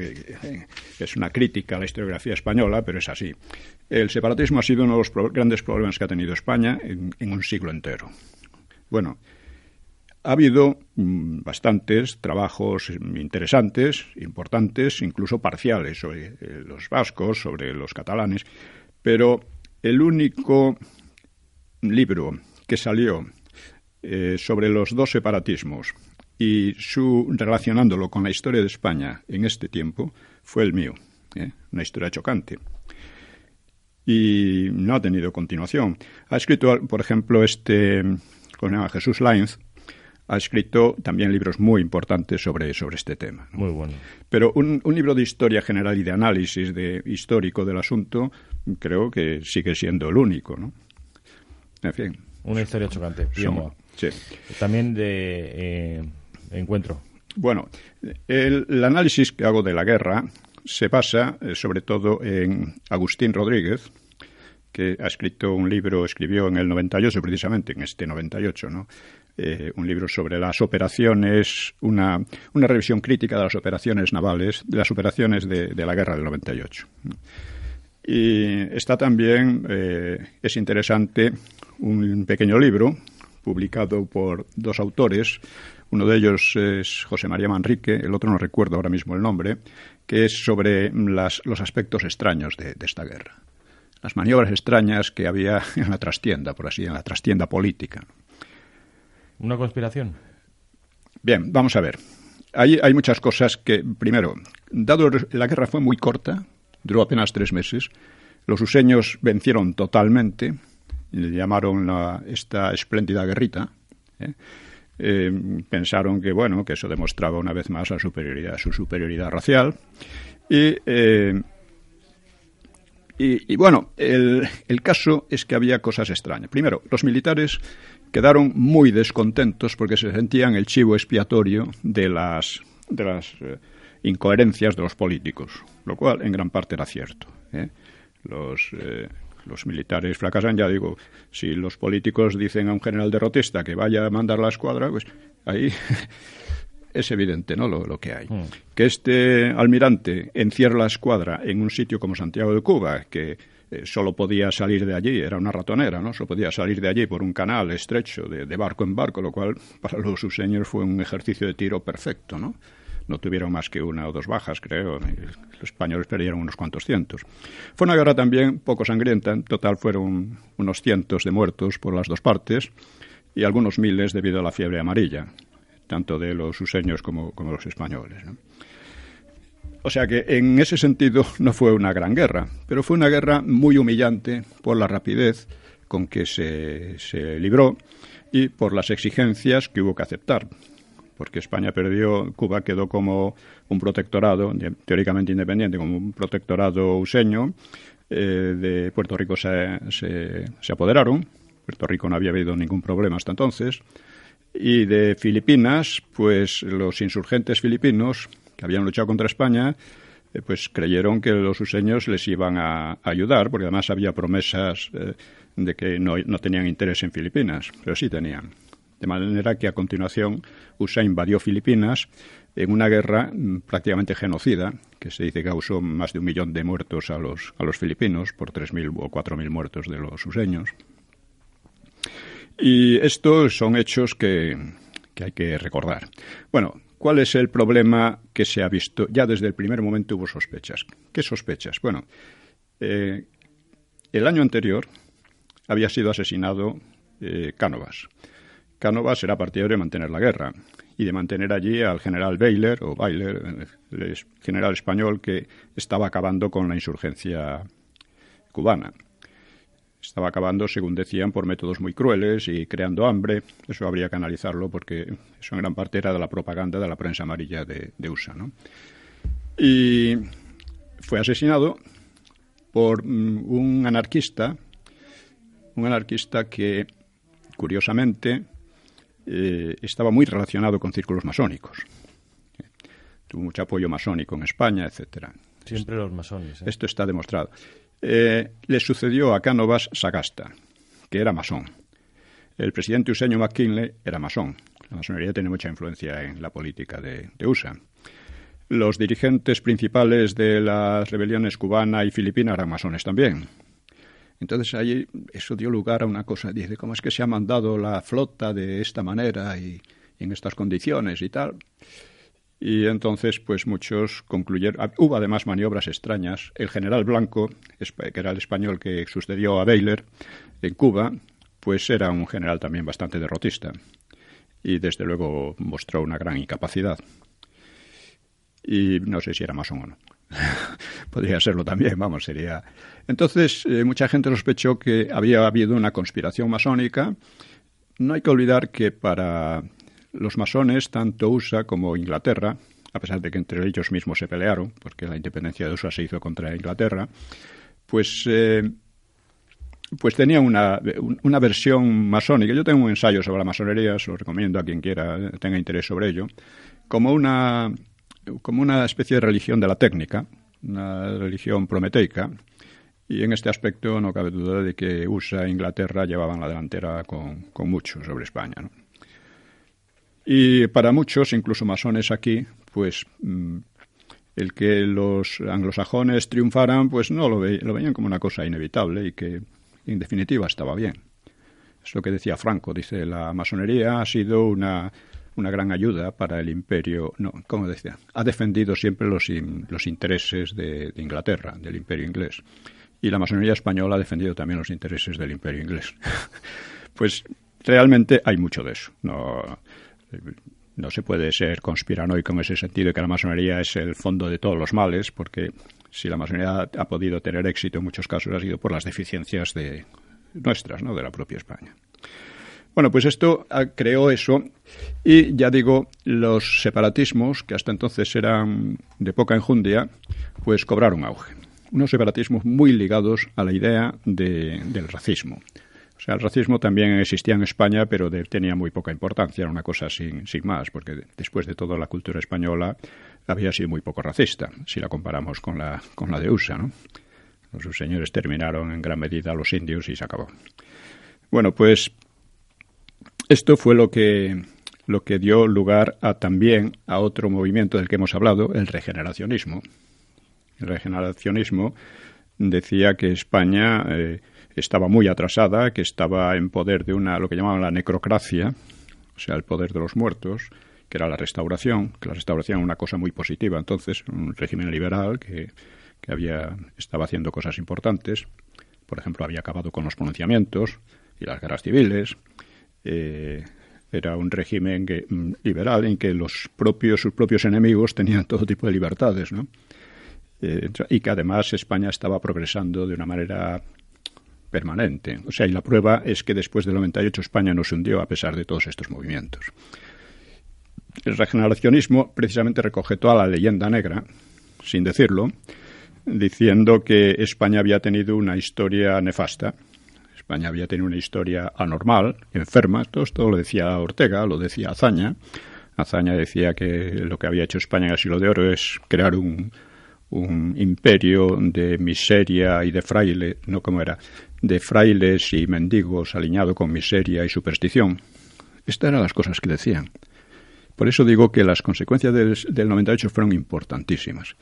es una crítica a la historiografía española, pero es así. El separatismo ha sido uno de los grandes problemas que ha tenido España en un siglo entero. Bueno, ha habido mm, bastantes trabajos interesantes, importantes, incluso parciales sobre eh, los vascos, sobre los catalanes, pero el único libro que salió eh, sobre los dos separatismos y su relacionándolo con la historia de España en este tiempo fue el mío, ¿eh? una historia chocante. Y no ha tenido continuación. Ha escrito, por ejemplo, este con Jesús Lainz, ha escrito también libros muy importantes sobre, sobre este tema. Muy bueno. Pero un, libro de historia general y de análisis de, histórico del asunto creo que sigue siendo el único, ¿no? En fin. Una historia chocante. sí. También de eh, encuentro. Bueno, el, análisis que hago de la guerra se basa eh, sobre todo en Agustín Rodríguez, que ha escrito un libro, escribió en el 98 precisamente, en este 98, ¿no? Eh, un libro sobre las operaciones, una, una, revisión crítica de las operaciones navales, de las operaciones de, la guerra del 98. Y está también, eh, es interesante, un pequeño libro publicado por dos autores, uno de ellos es José María Manrique, el otro no recuerdo ahora mismo el nombre, que es sobre las, los aspectos extraños de esta guerra las maniobras extrañas que había en la trastienda, por así, en la trastienda política. ¿Una conspiración? Bien, vamos a ver. Hay, hay muchas cosas que, primero, dado la guerra fue muy corta, duró apenas tres meses, los useños vencieron totalmente, le llamaron esta espléndida guerrita. ¿eh? Eh, pensaron que bueno que eso demostraba una vez más la superioridad, su superioridad racial y eh, y, bueno, el, el, caso es que había cosas extrañas. Primero, los militares quedaron muy descontentos porque se sentían el chivo expiatorio de las, de las eh, incoherencias de los políticos, lo cual en gran parte era cierto. ¿eh? Los, eh, los militares fracasan, ya digo, si los políticos dicen a un general derrotista que vaya a mandar la escuadra, pues ahí es evidente ¿no? lo, que hay. Mm. Que este almirante encierra la escuadra en un sitio como Santiago de Cuba, que eh, solo podía salir de allí, era una ratonera, ¿no? Solo podía salir de allí por un canal estrecho, de, barco en barco, lo cual para los suseños fue un ejercicio de tiro perfecto, ¿no? No tuvieron más que una o dos bajas, creo. Los españoles perdieron unos cuantos cientos. Fue una guerra también poco sangrienta. En total fueron unos cientos de muertos por las dos partes y algunos miles debido a la fiebre amarilla tanto de los useños como, como los españoles. O sea que en ese sentido no fue una gran guerra, pero fue una guerra muy humillante por la rapidez con que se, se libró y por las exigencias que hubo que aceptar. Porque España perdió, Cuba quedó como un protectorado, teóricamente independiente, como un protectorado useño. Eh, de Puerto Rico se, se, se apoderaron. Puerto Rico no había habido ningún problema hasta entonces. Y de Filipinas, pues los insurgentes filipinos que habían luchado contra España, eh, pues creyeron que los useños les iban a, ayudar, porque además había promesas eh, de que no, no, tenían interés en Filipinas, pero sí tenían. De manera que a continuación USA invadió Filipinas en una guerra mm, prácticamente genocida, que se dice que causó más de un millón de muertos a los, a los filipinos por 3.000 o 4.000 muertos de los useños. Y estos son hechos que, hay que recordar. Bueno, ¿cuál es el problema que se ha visto? Ya desde el primer momento hubo sospechas. ¿Qué sospechas? Bueno, eh, el año anterior había sido asesinado eh, Cánovas. Cánovas era partidario de mantener la guerra y de mantener allí al general Baylor, o Baylor, el general español que estaba acabando con la insurgencia cubana estaba acabando, según decían, por métodos muy crueles y creando hambre. Eso habría que analizarlo porque eso en gran parte era de la propaganda de la prensa amarilla de, USA. ¿no? Y fue asesinado por mm, un anarquista, un anarquista que, curiosamente, eh, estaba muy relacionado con círculos masónicos. Tuvo mucho apoyo masónico en España, etcétera. Siempre los masones. ¿eh? Esto está demostrado. Eh, le sucedió a Cánovas Sagasta, que era masón. El presidente useño McKinley era masón. La masonería tiene mucha influencia en la política de, USA. Los dirigentes principales de las rebeliones cubana y filipina eran masones también. Entonces allí eso dio lugar a una cosa. Dice, ¿cómo es que se ha mandado la flota de esta manera y en estas condiciones y tal? Y entonces, pues muchos concluyeron. Ah, hubo además maniobras extrañas. El general Blanco, que era el español que sucedió a Baylor en Cuba, pues era un general también bastante derrotista. Y desde luego mostró una gran incapacidad. Y no sé si era masón o no. Podría serlo también, vamos, sería. Entonces, eh, mucha gente sospechó que había habido una conspiración masónica. No hay que olvidar que para los masones, tanto USA como Inglaterra, a pesar de que entre ellos mismos se pelearon, porque la independencia de USA se hizo contra Inglaterra, pues, eh, pues tenía una, una versión masónica. Yo tengo un ensayo sobre la masonería, se lo recomiendo a quien quiera tenga interés sobre ello, como una, como una especie de religión de la técnica, una religión prometeica, y en este aspecto no cabe duda de que USA e Inglaterra llevaban la delantera con, con mucho sobre España. Y para muchos, incluso masones aquí, pues mm, el que los anglosajones triunfaran, pues no lo, lo veían como una cosa inevitable y que en definitiva estaba bien. Es lo que decía Franco, dice, la masonería ha sido una, una gran ayuda para el imperio, no, ¿cómo decía? Ha defendido siempre los, los intereses de, Inglaterra, del imperio inglés. y la masonería española ha defendido también los intereses del imperio inglés. pues realmente hay mucho de eso. No, no se puede ser conspiranoico en ese sentido de que la masonería es el fondo de todos los males, porque si la masonería ha podido tener éxito en muchos casos ha sido por las deficiencias de nuestras, ¿no? de la propia España. Bueno, pues esto creó eso y ya digo, los separatismos, que hasta entonces eran de poca enjundia, pues cobraron auge. Unos separatismos muy ligados a la idea del racismo. O sea, el racismo también existía en España, pero tenía muy poca importancia, era una cosa sin, sin más, porque después de todo la cultura española había sido muy poco racista, si la comparamos con la, con la de USA, ¿no? Los señores terminaron en gran medida los indios y se acabó. Bueno, pues esto fue lo que, lo que dio lugar a también a otro movimiento del que hemos hablado, el regeneracionismo. El regeneracionismo decía que España eh, estaba muy atrasada, que estaba en poder de una lo que llamaban la necrocracia, o sea, el poder de los muertos, que era la restauración, que la restauración era una cosa muy positiva, entonces un régimen liberal que, que había estaba haciendo cosas importantes, por ejemplo, había acabado con los pronunciamientos y las guerras civiles, eh, era un régimen mm, liberal en que los propios, sus propios enemigos tenían todo tipo de libertades, ¿no? Eh, y que además España estaba progresando de una manera permanente. O sea, y la prueba es que después del 98 España no se hundió a pesar de todos estos movimientos. El regeneracionismo precisamente recoge toda la leyenda negra, sin decirlo, diciendo que España había tenido una historia nefasta España había tenido una historia anormal, enferma, todo esto lo decía Ortega, lo decía Azaña. Azaña decía que lo que había hecho España en el siglo de oro es crear un, un imperio de miseria y de fraile, no como era, de frailes y mendigos alineado con miseria y superstición. Estas eran las cosas que decían. Por eso digo que las consecuencias del, del 98 fueron importantísimas.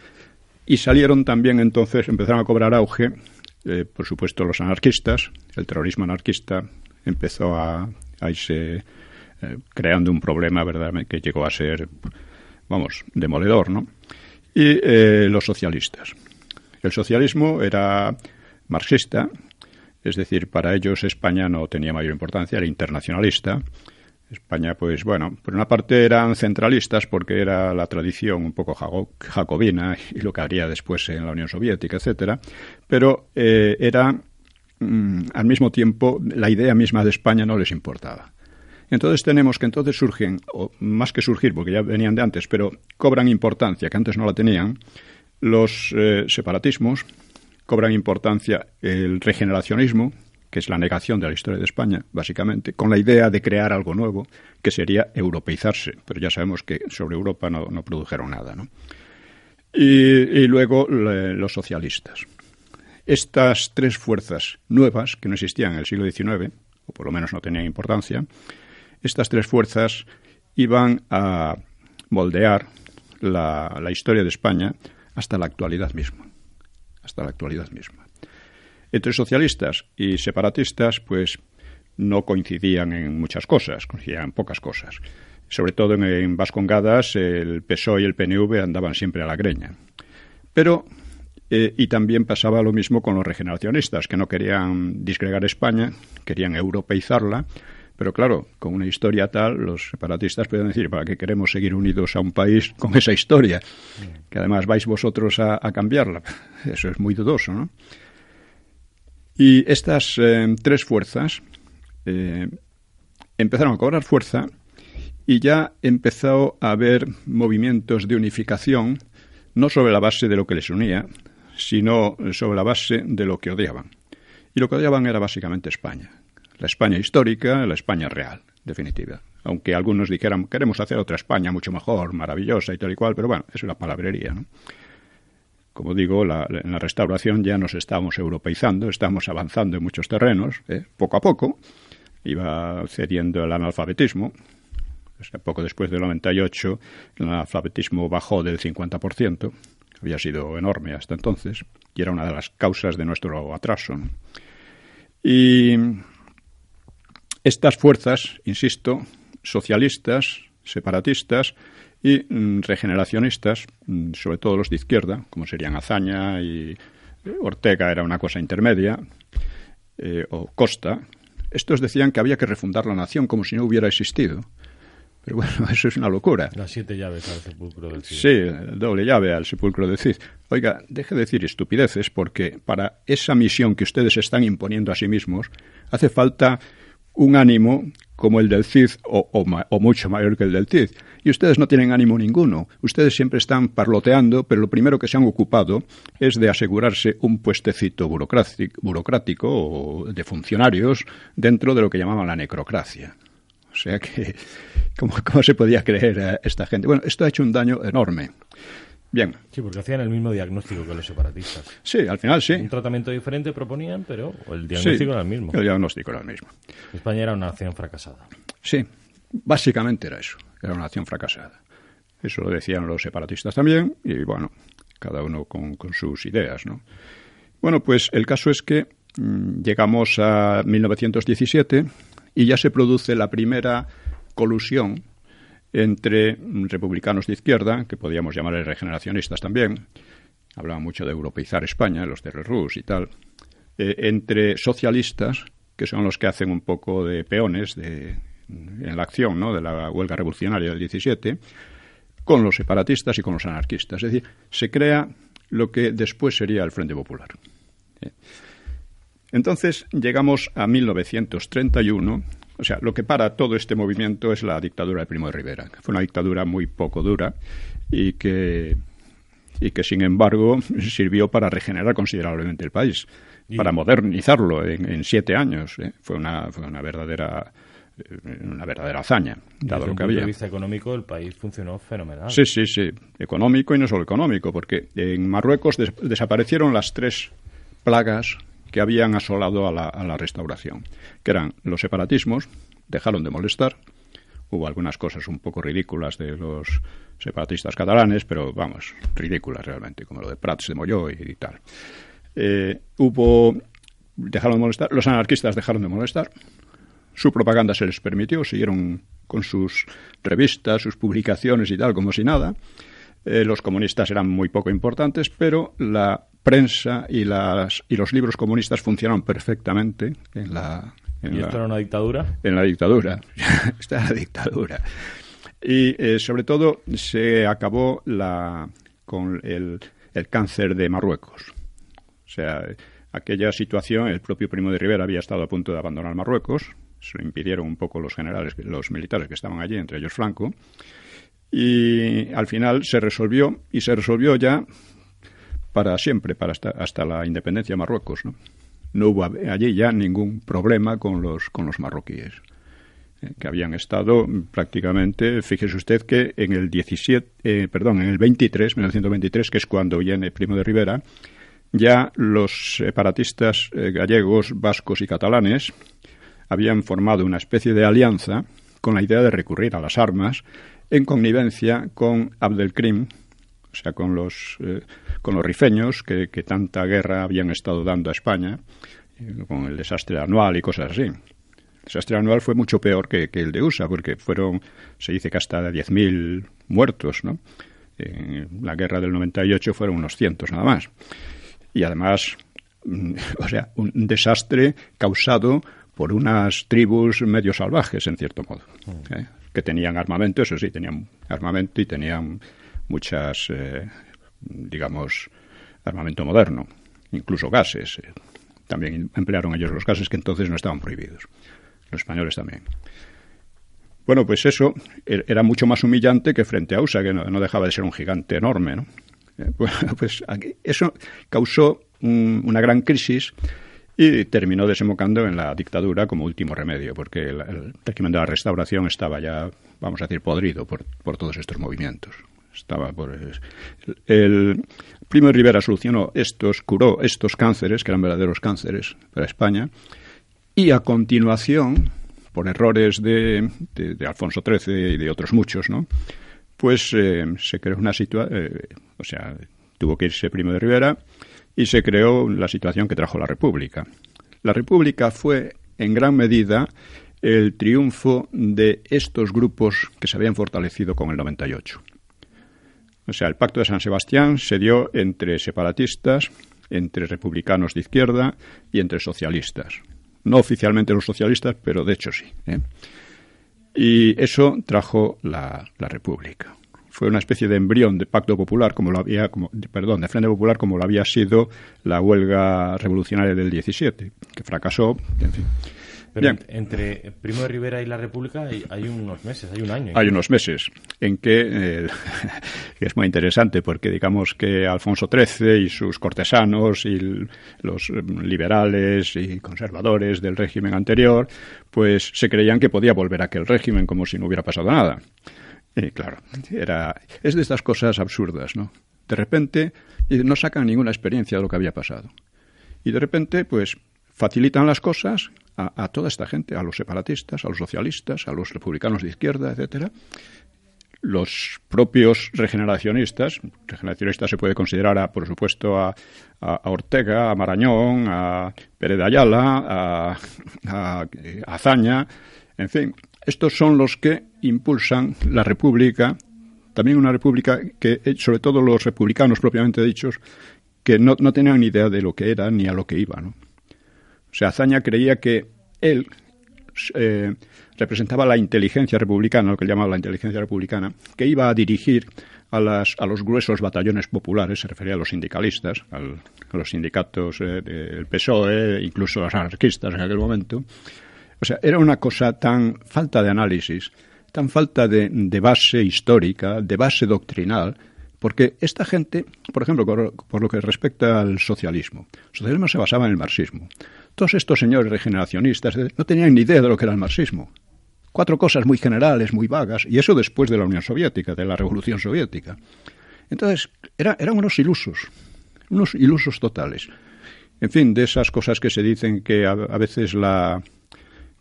Y salieron también entonces, empezaron a cobrar auge eh, por supuesto, los anarquistas, el terrorismo anarquista empezó a, irse eh, creando un problema, ¿verdad?, que llegó a ser, vamos, demoledor, ¿no? Y eh, los socialistas. El socialismo era marxista, es decir, para ellos España no tenía mayor importancia, era internacionalista, España, pues bueno, por una parte eran centralistas porque era la tradición un poco jacobina y lo que haría después en la Unión Soviética, etcétera, pero eh, era mm, al mismo tiempo la idea misma de España no les importaba. Entonces tenemos que entonces surgen, o más que surgir, porque ya venían de antes, pero cobran importancia, que antes no la tenían, los eh, separatismos, cobran importancia el regeneracionismo, que es la negación de la historia de España, básicamente, con la idea de crear algo nuevo, que sería europeizarse. Pero ya sabemos que sobre Europa no, produjeron nada. ¿no? Y, luego los socialistas. Estas tres fuerzas nuevas, que no existían en el siglo XIX, o por lo menos no tenían importancia, estas tres fuerzas iban a moldear la, la historia de España hasta la actualidad misma. Hasta la actualidad misma. Entre socialistas y separatistas, pues no coincidían en muchas cosas, coincidían pocas cosas. Sobre todo en, Vascongadas, el PSOE y el PNV andaban siempre a la greña. Pero, eh, y también pasaba lo mismo con los regeneracionistas, que no querían disgregar España, querían europeizarla, pero claro, con una historia tal, los separatistas pueden decir, ¿para qué queremos seguir unidos a un país con esa historia? Que además vais vosotros a cambiarla. Eso es muy dudoso, ¿no? Y estas eh, tres fuerzas eh, empezaron a cobrar fuerza y ya empezó a haber movimientos de unificación, no sobre la base de lo que les unía, sino sobre la base de lo que odiaban. Y lo que odiaban era básicamente España. La España histórica, la España real, definitiva. Aunque algunos dijeran, queremos hacer otra España mucho mejor, maravillosa y tal y cual, pero bueno, es una palabrería, ¿no? como digo, en la restauración ya nos estamos europeizando, estamos avanzando en muchos terrenos, ¿eh? poco a poco, iba cediendo el analfabetismo. poco después del 98, el analfabetismo bajó del 50%, había sido enorme hasta entonces, y era una de las causas de nuestro atraso. Y estas fuerzas, insisto, socialistas, separatistas, y mm, regeneracionistas, mm, sobre todo los de izquierda, como serían Azaña y Ortega era una cosa intermedia, o Costa. Estos decían que había que refundar la nación como si no hubiera existido. Pero bueno, eso es una locura. Las siete llaves al sepulcro del Cid. Sí, doble llave al sepulcro del Cid. Oiga, deje de decir estupideces porque para esa misión que ustedes están imponiendo a sí mismos hace falta un ánimo como el del Cid o, o, mucho mayor que el del Cid. Y ustedes no tienen ánimo ninguno. Ustedes siempre están parloteando, pero lo primero que se han ocupado es de asegurarse un puestecito burocrático, o de funcionarios dentro de lo que llamaban la necrocracia. O sea que, ¿cómo, ¿cómo, se podía creer a esta gente? Bueno, esto ha hecho un daño enorme. Bien. Sí, porque hacían el mismo diagnóstico que los separatistas. Sí, al final sí. Un tratamiento diferente proponían, pero el diagnóstico era el mismo. El diagnóstico era el mismo. España era una nación fracasada. Sí, básicamente era eso. Era una nación fracasada. Eso lo decían los separatistas también, y bueno, cada uno con, con sus ideas, ¿no? Bueno, pues el caso es que mmm, llegamos a 1917 y ya se produce la primera colusión entre republicanos de izquierda, que podíamos llamar regeneracionistas también, hablaban mucho de europeizar España, los de Rus y tal, eh, entre socialistas, que son los que hacen un poco de peones de, en la acción ¿no? de la huelga revolucionaria del 17, con los separatistas y con los anarquistas. Es decir, se crea lo que después sería el Frente Popular. Entonces llegamos a 1931. O sea, lo que para todo este movimiento es la dictadura de Primo de Rivera. Fue una dictadura muy poco dura y que, y que sin embargo, sirvió para regenerar considerablemente el país, y... para modernizarlo en, en siete años. ¿eh? Fue, una, fue una verdadera una verdadera hazaña, dado Desde lo que punto había. de vista económico, el país funcionó fenomenal. Sí, sí, sí, económico y no solo económico, porque en Marruecos des desaparecieron las tres plagas que habían asolado a la, a la restauración, que eran los separatismos, dejaron de molestar, hubo algunas cosas un poco ridículas de los separatistas catalanes, pero vamos, ridículas realmente, como lo de Prats de Molló y, tal. Eh, hubo, dejaron de molestar, los anarquistas dejaron de molestar, su propaganda se les permitió, siguieron con sus revistas, sus publicaciones y tal, como si nada. Eh, los comunistas eran muy poco importantes, pero la prensa y, las, y los libros comunistas funcionaron perfectamente en la... En ¿Y la, esto era una dictadura? En la dictadura. Esta era la dictadura. Y eh, sobre todo se acabó la, con el, el cáncer de Marruecos. O sea, aquella situación, el propio Primo de Rivera había estado a punto de abandonar Marruecos, se lo impidieron un poco los generales, los militares que estaban allí, entre ellos Franco, y al final se resolvió, y se resolvió ya para siempre, para hasta, hasta la independencia de Marruecos. ¿no? no hubo allí ya ningún problema con los, con los marroquíes, eh, que habían estado prácticamente, fíjese usted que en el 17, eh, perdón, en el 23, 1923, que es cuando viene Primo de Rivera, ya los separatistas eh, gallegos, vascos y catalanes habían formado una especie de alianza con la idea de recurrir a las armas en connivencia con Abdelkrim, o sea, con los, eh, con los rifeños que, que, tanta guerra habían estado dando a España, eh, con el desastre anual y cosas así. El desastre anual fue mucho peor que, que el de USA, porque fueron, se dice que hasta 10.000 muertos, ¿no? En la guerra del 98 fueron unos cientos nada más. Y además, o sea, un desastre causado por unas tribus medio salvajes, en cierto modo, ¿eh? que tenían armamento, eso sí, tenían armamento y tenían muchas, eh, digamos, armamento moderno, incluso gases. Eh. También emplearon ellos los gases que entonces no estaban prohibidos. Los españoles también. Bueno, pues eso era mucho más humillante que frente a USA, que no, no dejaba de ser un gigante enorme, ¿no? Bueno, pues eso causó un, una gran crisis y terminó desembocando en la dictadura como último remedio, porque el, el régimen de la restauración estaba ya, vamos a decir, podrido por, por todos estos movimientos. Estaba por el, Primo de Rivera solucionó estos, curó estos cánceres, que eran verdaderos cánceres para España, y a continuación, por errores de, de, de Alfonso XIII y de otros muchos, ¿no? pues eh, se creó una situación, eh, o sea, tuvo que irse Primo de Rivera y se creó la situación que trajo la República. La República fue en gran medida el triunfo de estos grupos que se habían fortalecido con el 98. O sea, el pacto de San Sebastián se dio entre separatistas, entre republicanos de izquierda y entre socialistas. No oficialmente los socialistas, pero de hecho sí. ¿eh? Y eso trajo la, la República fue una especie de embrión de pacto popular, como lo había, como, perdón, de frente popular, como lo había sido la huelga revolucionaria del 17, que fracasó, en fin. Pero entre Primo de Rivera y la República hay, unos meses, hay un año. Hay unos meses en que eh, es muy interesante porque digamos que Alfonso XIII y sus cortesanos y los liberales y conservadores del régimen anterior pues se creían que podía volver a aquel régimen como si no hubiera pasado nada. Y claro, era, es de estas cosas absurdas, ¿no? De repente no sacan ninguna experiencia de lo que había pasado. Y de repente, pues, facilitan las cosas a, toda esta gente, a los separatistas, a los socialistas, a los republicanos de izquierda, etcétera. Los propios regeneracionistas, regeneracionistas se puede considerar, por supuesto, a, Ortega, a Marañón, a Pérez de Ayala, a, a Azaña, en fin, estos son los que impulsan la República, también una República que, eh, sobre todo los republicanos propiamente dichos, que no, tenían ni idea de lo que era ni a lo que iba. ¿no? Sea, Azaña creía que él eh, representaba la inteligencia republicana, lo que llamaba la inteligencia republicana, que iba a dirigir a, las, a los gruesos batallones populares, se refería a los sindicalistas, a los sindicatos eh, del PSOE, incluso a los anarquistas en aquel momento, o sea, era una cosa tan falta de análisis, tan falta de, base histórica, de base doctrinal, porque esta gente, por ejemplo, por, lo que respecta al socialismo, el socialismo se basaba en el marxismo. Todos estos señores regeneracionistas no tenían ni idea de lo que era el marxismo. Cuatro cosas muy generales, muy vagas, y eso después de la Unión Soviética, de la Revolución Soviética. Entonces, eran unos ilusos, unos ilusos totales. En fin, de esas cosas que se dicen que a veces la,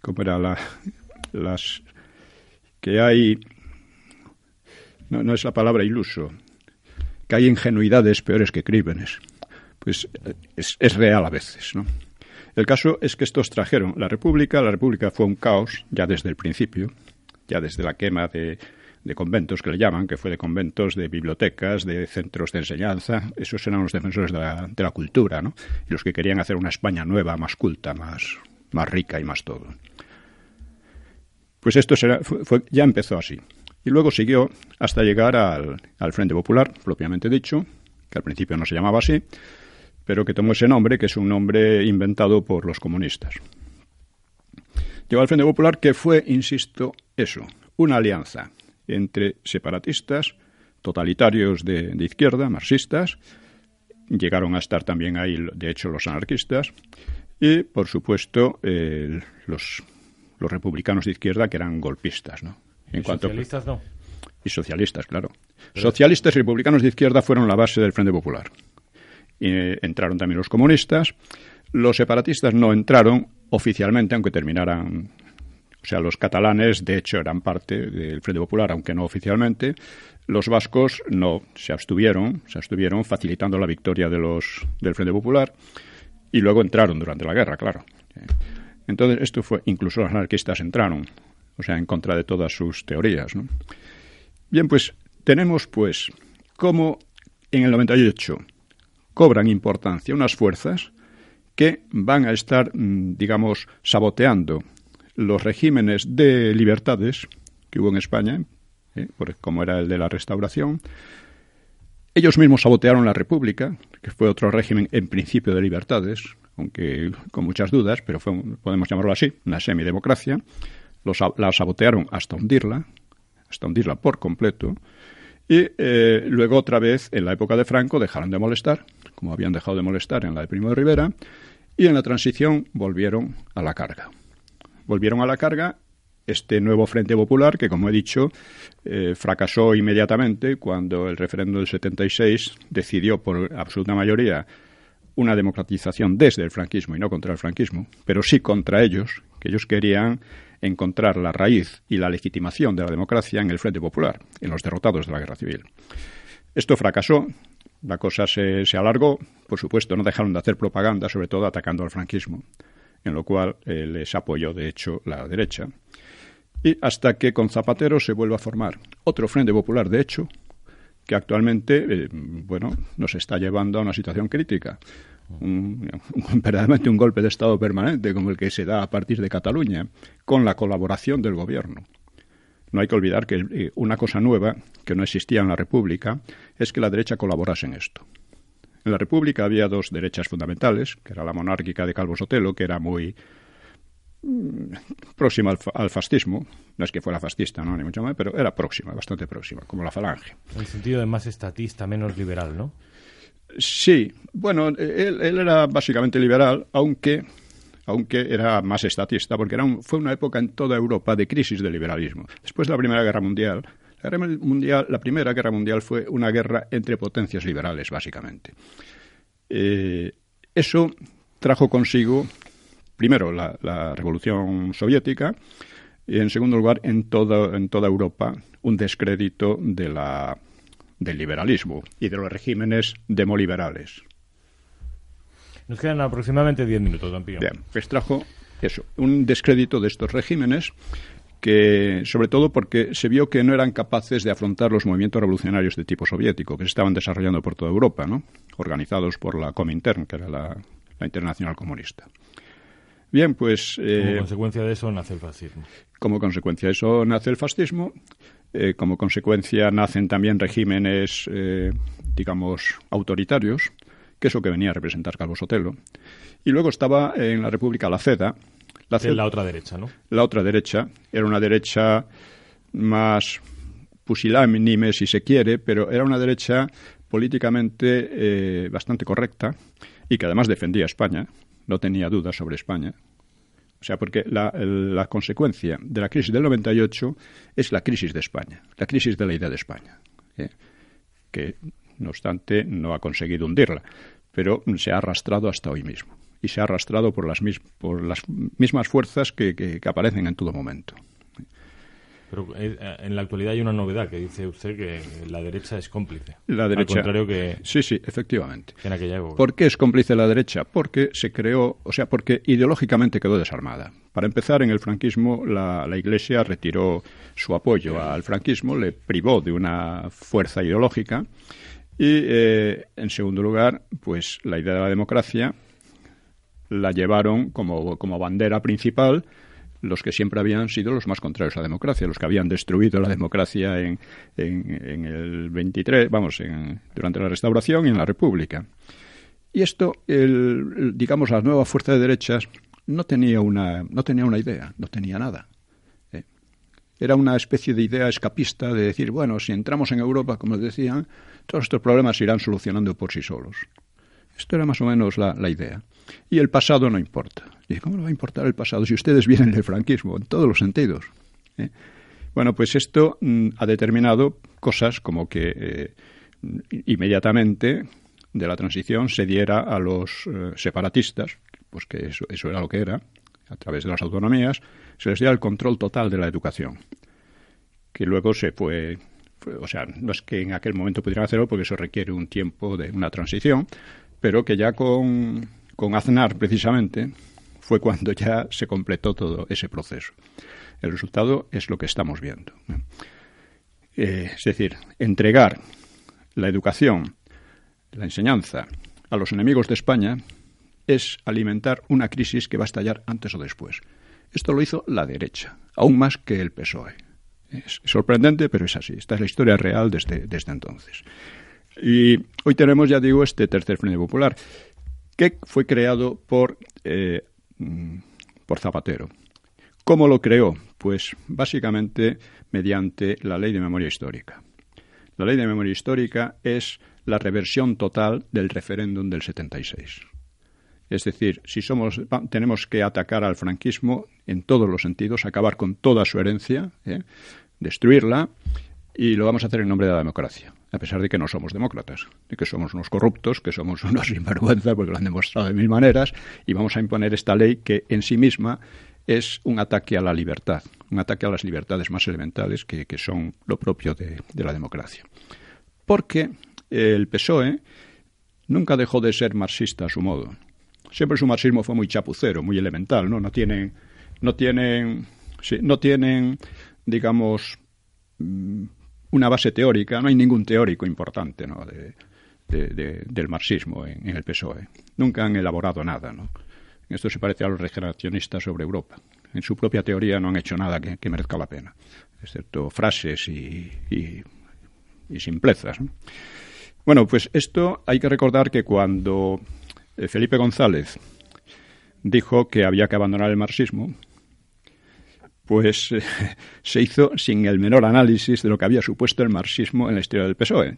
¿cómo era la, las que hay no, es la palabra iluso que hay ingenuidades peores que crímenes pues es, es real a veces ¿no? El caso es que estos trajeron la república la república fue un caos ya desde el principio ya desde la quema de, de conventos que le llaman, que fue de conventos, de bibliotecas, de centros de enseñanza. Esos eran los defensores de la, de la cultura, ¿no? Y los que querían hacer una España nueva, más culta, más, más rica y más todo. Pues esto fue, ya empezó así. Y luego siguió hasta llegar al, Frente Popular, propiamente dicho, que al principio no se llamaba así, pero que tomó ese nombre, que es un nombre inventado por los comunistas. Llegó al Frente Popular que fue, insisto, eso, una alianza entre separatistas, totalitarios de, izquierda, marxistas, llegaron a estar también ahí, de hecho, los anarquistas, y, por supuesto, los los republicanos de izquierda que eran golpistas, ¿no? En ¿Y socialistas no? Y socialistas, claro. Socialistas y republicanos de izquierda fueron la base del Frente Popular. Entraron también los comunistas. Los separatistas no entraron oficialmente, aunque terminaran. O sea, los catalanes, de hecho, eran parte del Frente Popular, aunque no oficialmente. Los vascos no se abstuvieron, se abstuvieron facilitando la victoria de los del Frente Popular y luego entraron durante la guerra, claro. Entonces, esto fue, incluso los anarquistas entraron, o sea, en contra de todas sus teorías. Bien, pues tenemos, pues, cómo en el 98 cobran importancia unas fuerzas que van a estar, mm, digamos, saboteando los regímenes de libertades que hubo en España, ¿eh? como era el de la restauración. Ellos mismos sabotearon la República, que fue otro régimen en principio de libertades, aunque con muchas dudas, pero fue, podemos llamarlo así, una semidemocracia. Los, la sabotearon hasta hundirla, hasta hundirla por completo. Y eh, luego otra vez, en la época de Franco, dejaron de molestar, como habían dejado de molestar en la de Primo de Rivera, y en la transición volvieron a la carga. Volvieron a la carga este nuevo Frente Popular, que como he dicho, eh, fracasó inmediatamente cuando el referéndum del 76 decidió por absoluta mayoría una democratización desde el franquismo y no contra el franquismo, pero sí contra ellos, que ellos querían encontrar la raíz y la legitimación de la democracia en el Frente Popular, en los derrotados de la Guerra Civil. Esto fracasó, la cosa se, alargó, por supuesto no dejaron de hacer propaganda, sobre todo atacando al franquismo, en lo cual eh, les apoyó, de hecho, la derecha. Y hasta que con Zapatero se vuelve a formar otro Frente Popular, de hecho, que actualmente, eh, bueno, nos está llevando a una situación crítica. un, verdaderamente un golpe de Estado permanente como el que se da a partir de Cataluña, con la colaboración del gobierno. No hay que olvidar que eh, una cosa nueva que no existía en la República es que la derecha colaborase en esto. En la República había dos derechas fundamentales, que era la monárquica de Calvo Sotelo, que era muy mm, próxima al, fascismo, no es que fuera fascista, ¿no? ni mucho más, pero era próxima, bastante próxima, como la falange. En el sentido de más estatista, menos liberal, ¿no? Sí, bueno, él, era básicamente liberal, aunque aunque era más estatista, porque era fue una época en toda Europa de crisis de liberalismo. Después de la Primera Guerra Mundial, la, guerra mundial, la Primera Guerra Mundial fue una guerra entre potencias liberales, básicamente. Eh, eso trajo consigo, primero, la, Revolución Soviética, y en segundo lugar, en toda, en toda Europa, un descrédito de la del liberalismo y de los regímenes demoliberales. Nos quedan aproximadamente diez minutos, don Pío. Bien, pues trajo eso, un descrédito de estos regímenes que, sobre todo porque se vio que no eran capaces de afrontar los movimientos revolucionarios de tipo soviético que se estaban desarrollando por toda Europa, ¿no? organizados por la Comintern, que era la, Internacional Comunista. Bien, pues... como eh, consecuencia de eso nace el fascismo. Como consecuencia de eso nace el fascismo eh, como consecuencia nacen también regímenes, eh, digamos, autoritarios, que es lo que venía a representar Calvo Sotelo. Y luego estaba en la República la CEDA. La, CEDA, la otra derecha, ¿no? La otra derecha. Era una derecha más pusilánime, si se quiere, pero era una derecha políticamente eh, bastante correcta y que además defendía a España. No tenía dudas sobre España. O sea, porque la, consecuencia de la crisis del 98 es la crisis de España, la crisis de la idea de España, ¿eh? que, no obstante, no ha conseguido hundirla, pero se ha arrastrado hasta hoy mismo. Y se ha arrastrado por las mismas fuerzas que aparecen en todo momento. Pero eh, en la actualidad hay una novedad que dice usted que la derecha es cómplice. La derecha. Al contrario que. Sí, sí, efectivamente. en aquella época. ¿Por qué es cómplice la derecha? Porque se creó, o sea, porque ideológicamente quedó desarmada. Para empezar, en el franquismo la, Iglesia retiró su apoyo al franquismo, le privó de una fuerza ideológica y, eh, en segundo lugar, pues la idea de la democracia la llevaron como, como bandera principal los que siempre habían sido los más contrarios a la democracia, los que habían destruido la democracia en, en, el 23, vamos, en, durante la Restauración y en la República. Y esto, el, digamos, la nueva fuerza de derechas no tenía una, no tenía una idea, no tenía nada. ¿eh? Era una especie de idea escapista de decir, bueno, si entramos en Europa, como decían, todos estos problemas se irán solucionando por sí solos. Esto era más o menos la, la idea. Y el pasado no importa. ¿Y cómo le va a importar el pasado si ustedes vienen del franquismo? En todos los sentidos. ¿eh? Bueno, pues esto mm, ha determinado cosas como que eh, inmediatamente de la transición se diera a los eh, separatistas, pues que eso, eso era lo que era, a través de las autonomías, se les diera el control total de la educación, que luego se fue, fue, o sea, no es que en aquel momento pudieran hacerlo porque eso requiere un tiempo de una transición, pero que ya con con Aznar, precisamente, fue cuando ya se completó todo ese proceso. El resultado es lo que estamos viendo. Eh, es decir, entregar la educación, la enseñanza a los enemigos de España es alimentar una crisis que va a estallar antes o después. Esto lo hizo la derecha, aún más que el PSOE. Es sorprendente, pero es así. Esta es la historia real desde, desde entonces. Y hoy tenemos, ya digo, este tercer Frente Popular, que fue creado por, eh, mm, por Zapatero. ¿Cómo lo creó? Pues básicamente mediante la ley de memoria histórica. La ley de memoria histórica es la reversión total del referéndum del 76. Es decir, si somos, tenemos que atacar al franquismo en todos los sentidos, acabar con toda su herencia, ¿eh? destruirla, y lo vamos a hacer en nombre de la democracia a pesar de que no somos demócratas, de que somos unos corruptos, que somos unos sinvergüenza, porque lo han demostrado de mil maneras, y vamos a imponer esta ley que en sí misma es un ataque a la libertad, un ataque a las libertades más elementales que, son lo propio de, la democracia. Porque el PSOE nunca dejó de ser marxista a su modo. Siempre su marxismo fue muy chapucero, muy elemental, ¿no? No tienen, no tienen, no tienen, digamos, mm, una base teórica, no hay ningún teórico importante ¿no? de, del marxismo en, el PSOE. Nunca han elaborado nada, ¿no? Esto se parece a los regeneracionistas sobre Europa. En su propia teoría no han hecho nada que, merezca la pena, excepto frases y, simplezas. Bueno, pues esto hay que recordar que cuando eh, Felipe González dijo que había que abandonar el marxismo, pues eh, se hizo sin el menor análisis de lo que había supuesto el marxismo en la historia del PSOE,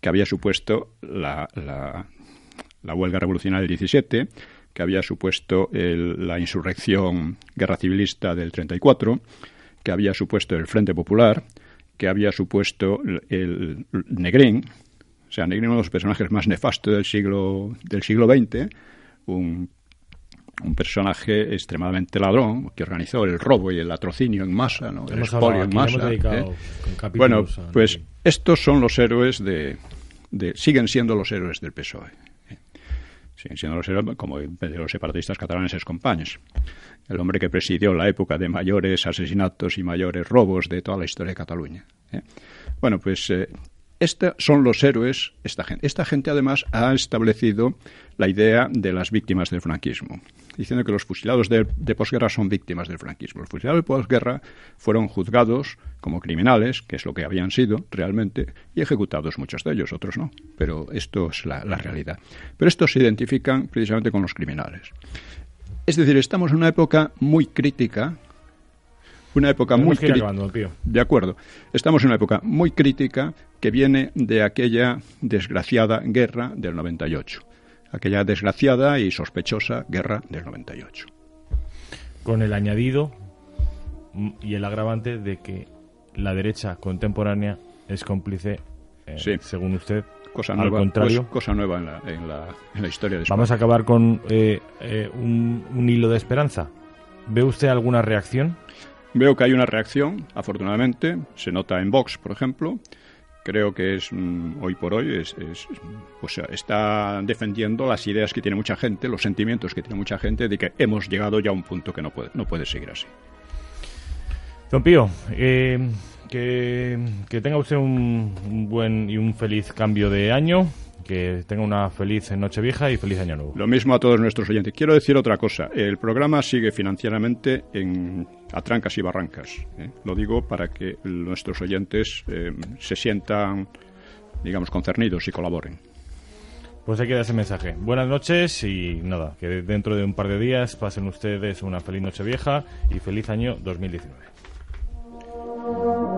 que había supuesto la, la, huelga revolucionaria del 17, que había supuesto la insurrección guerra civilista del 34, que había supuesto el Frente Popular, que había supuesto el, Negrín, o sea, Negrín uno de los personajes más nefastos del siglo, del siglo XX, un un personaje extremadamente ladrón que organizó el robo y el latrocinio en masa, ¿no? el expolio en masa. ¿eh? Bueno, pues estos son los héroes de, siguen siendo los héroes del PSOE. ¿eh? Siguen siendo los héroes como de los separatistas catalanes compañes. El hombre que presidió la época de mayores asesinatos y mayores robos de toda la historia de Cataluña. ¿eh? Bueno, pues estos son los héroes, esta gente. Esta gente además ha establecido la idea de las víctimas del franquismo, diciendo que los fusilados de, posguerra son víctimas del franquismo. Los fusilados de posguerra fueron juzgados como criminales, que es lo que habían sido realmente, y ejecutados muchos de ellos, otros no. Pero esto es la, la realidad. Pero estos se identifican precisamente con los criminales. Es decir, estamos en una época muy crítica una época muy crítica. De acuerdo. Estamos en una época muy crítica que viene de aquella desgraciada guerra del 98. Aquella desgraciada y sospechosa guerra del 98. Con el añadido y el agravante de que la derecha contemporánea es cómplice, eh, según usted, cosa nueva, contrario. cosa nueva en la, en, la, en la, historia de España. Vamos a acabar con eh, eh, un, un, hilo de esperanza. ¿Ve usted alguna reacción? Veo que hay una reacción, afortunadamente, se nota en Vox, por ejemplo. Creo que es mm, hoy por hoy es, pues está defendiendo las ideas que tiene mucha gente, los sentimientos que tiene mucha gente de que hemos llegado ya a un punto que no puede, no puede seguir así. Don Pío, eh, que, tenga usted un buen y un feliz cambio de año que tenga una feliz noche vieja y feliz año nuevo. Lo mismo a todos nuestros oyentes. Quiero decir otra cosa. El programa sigue financieramente en, a trancas y barrancas. ¿eh? Lo digo para que nuestros oyentes eh, se sientan, digamos, concernidos y colaboren. Pues hay que dar ese mensaje. Buenas noches y nada, que dentro de un par de días pasen ustedes una feliz noche vieja y feliz año 2019.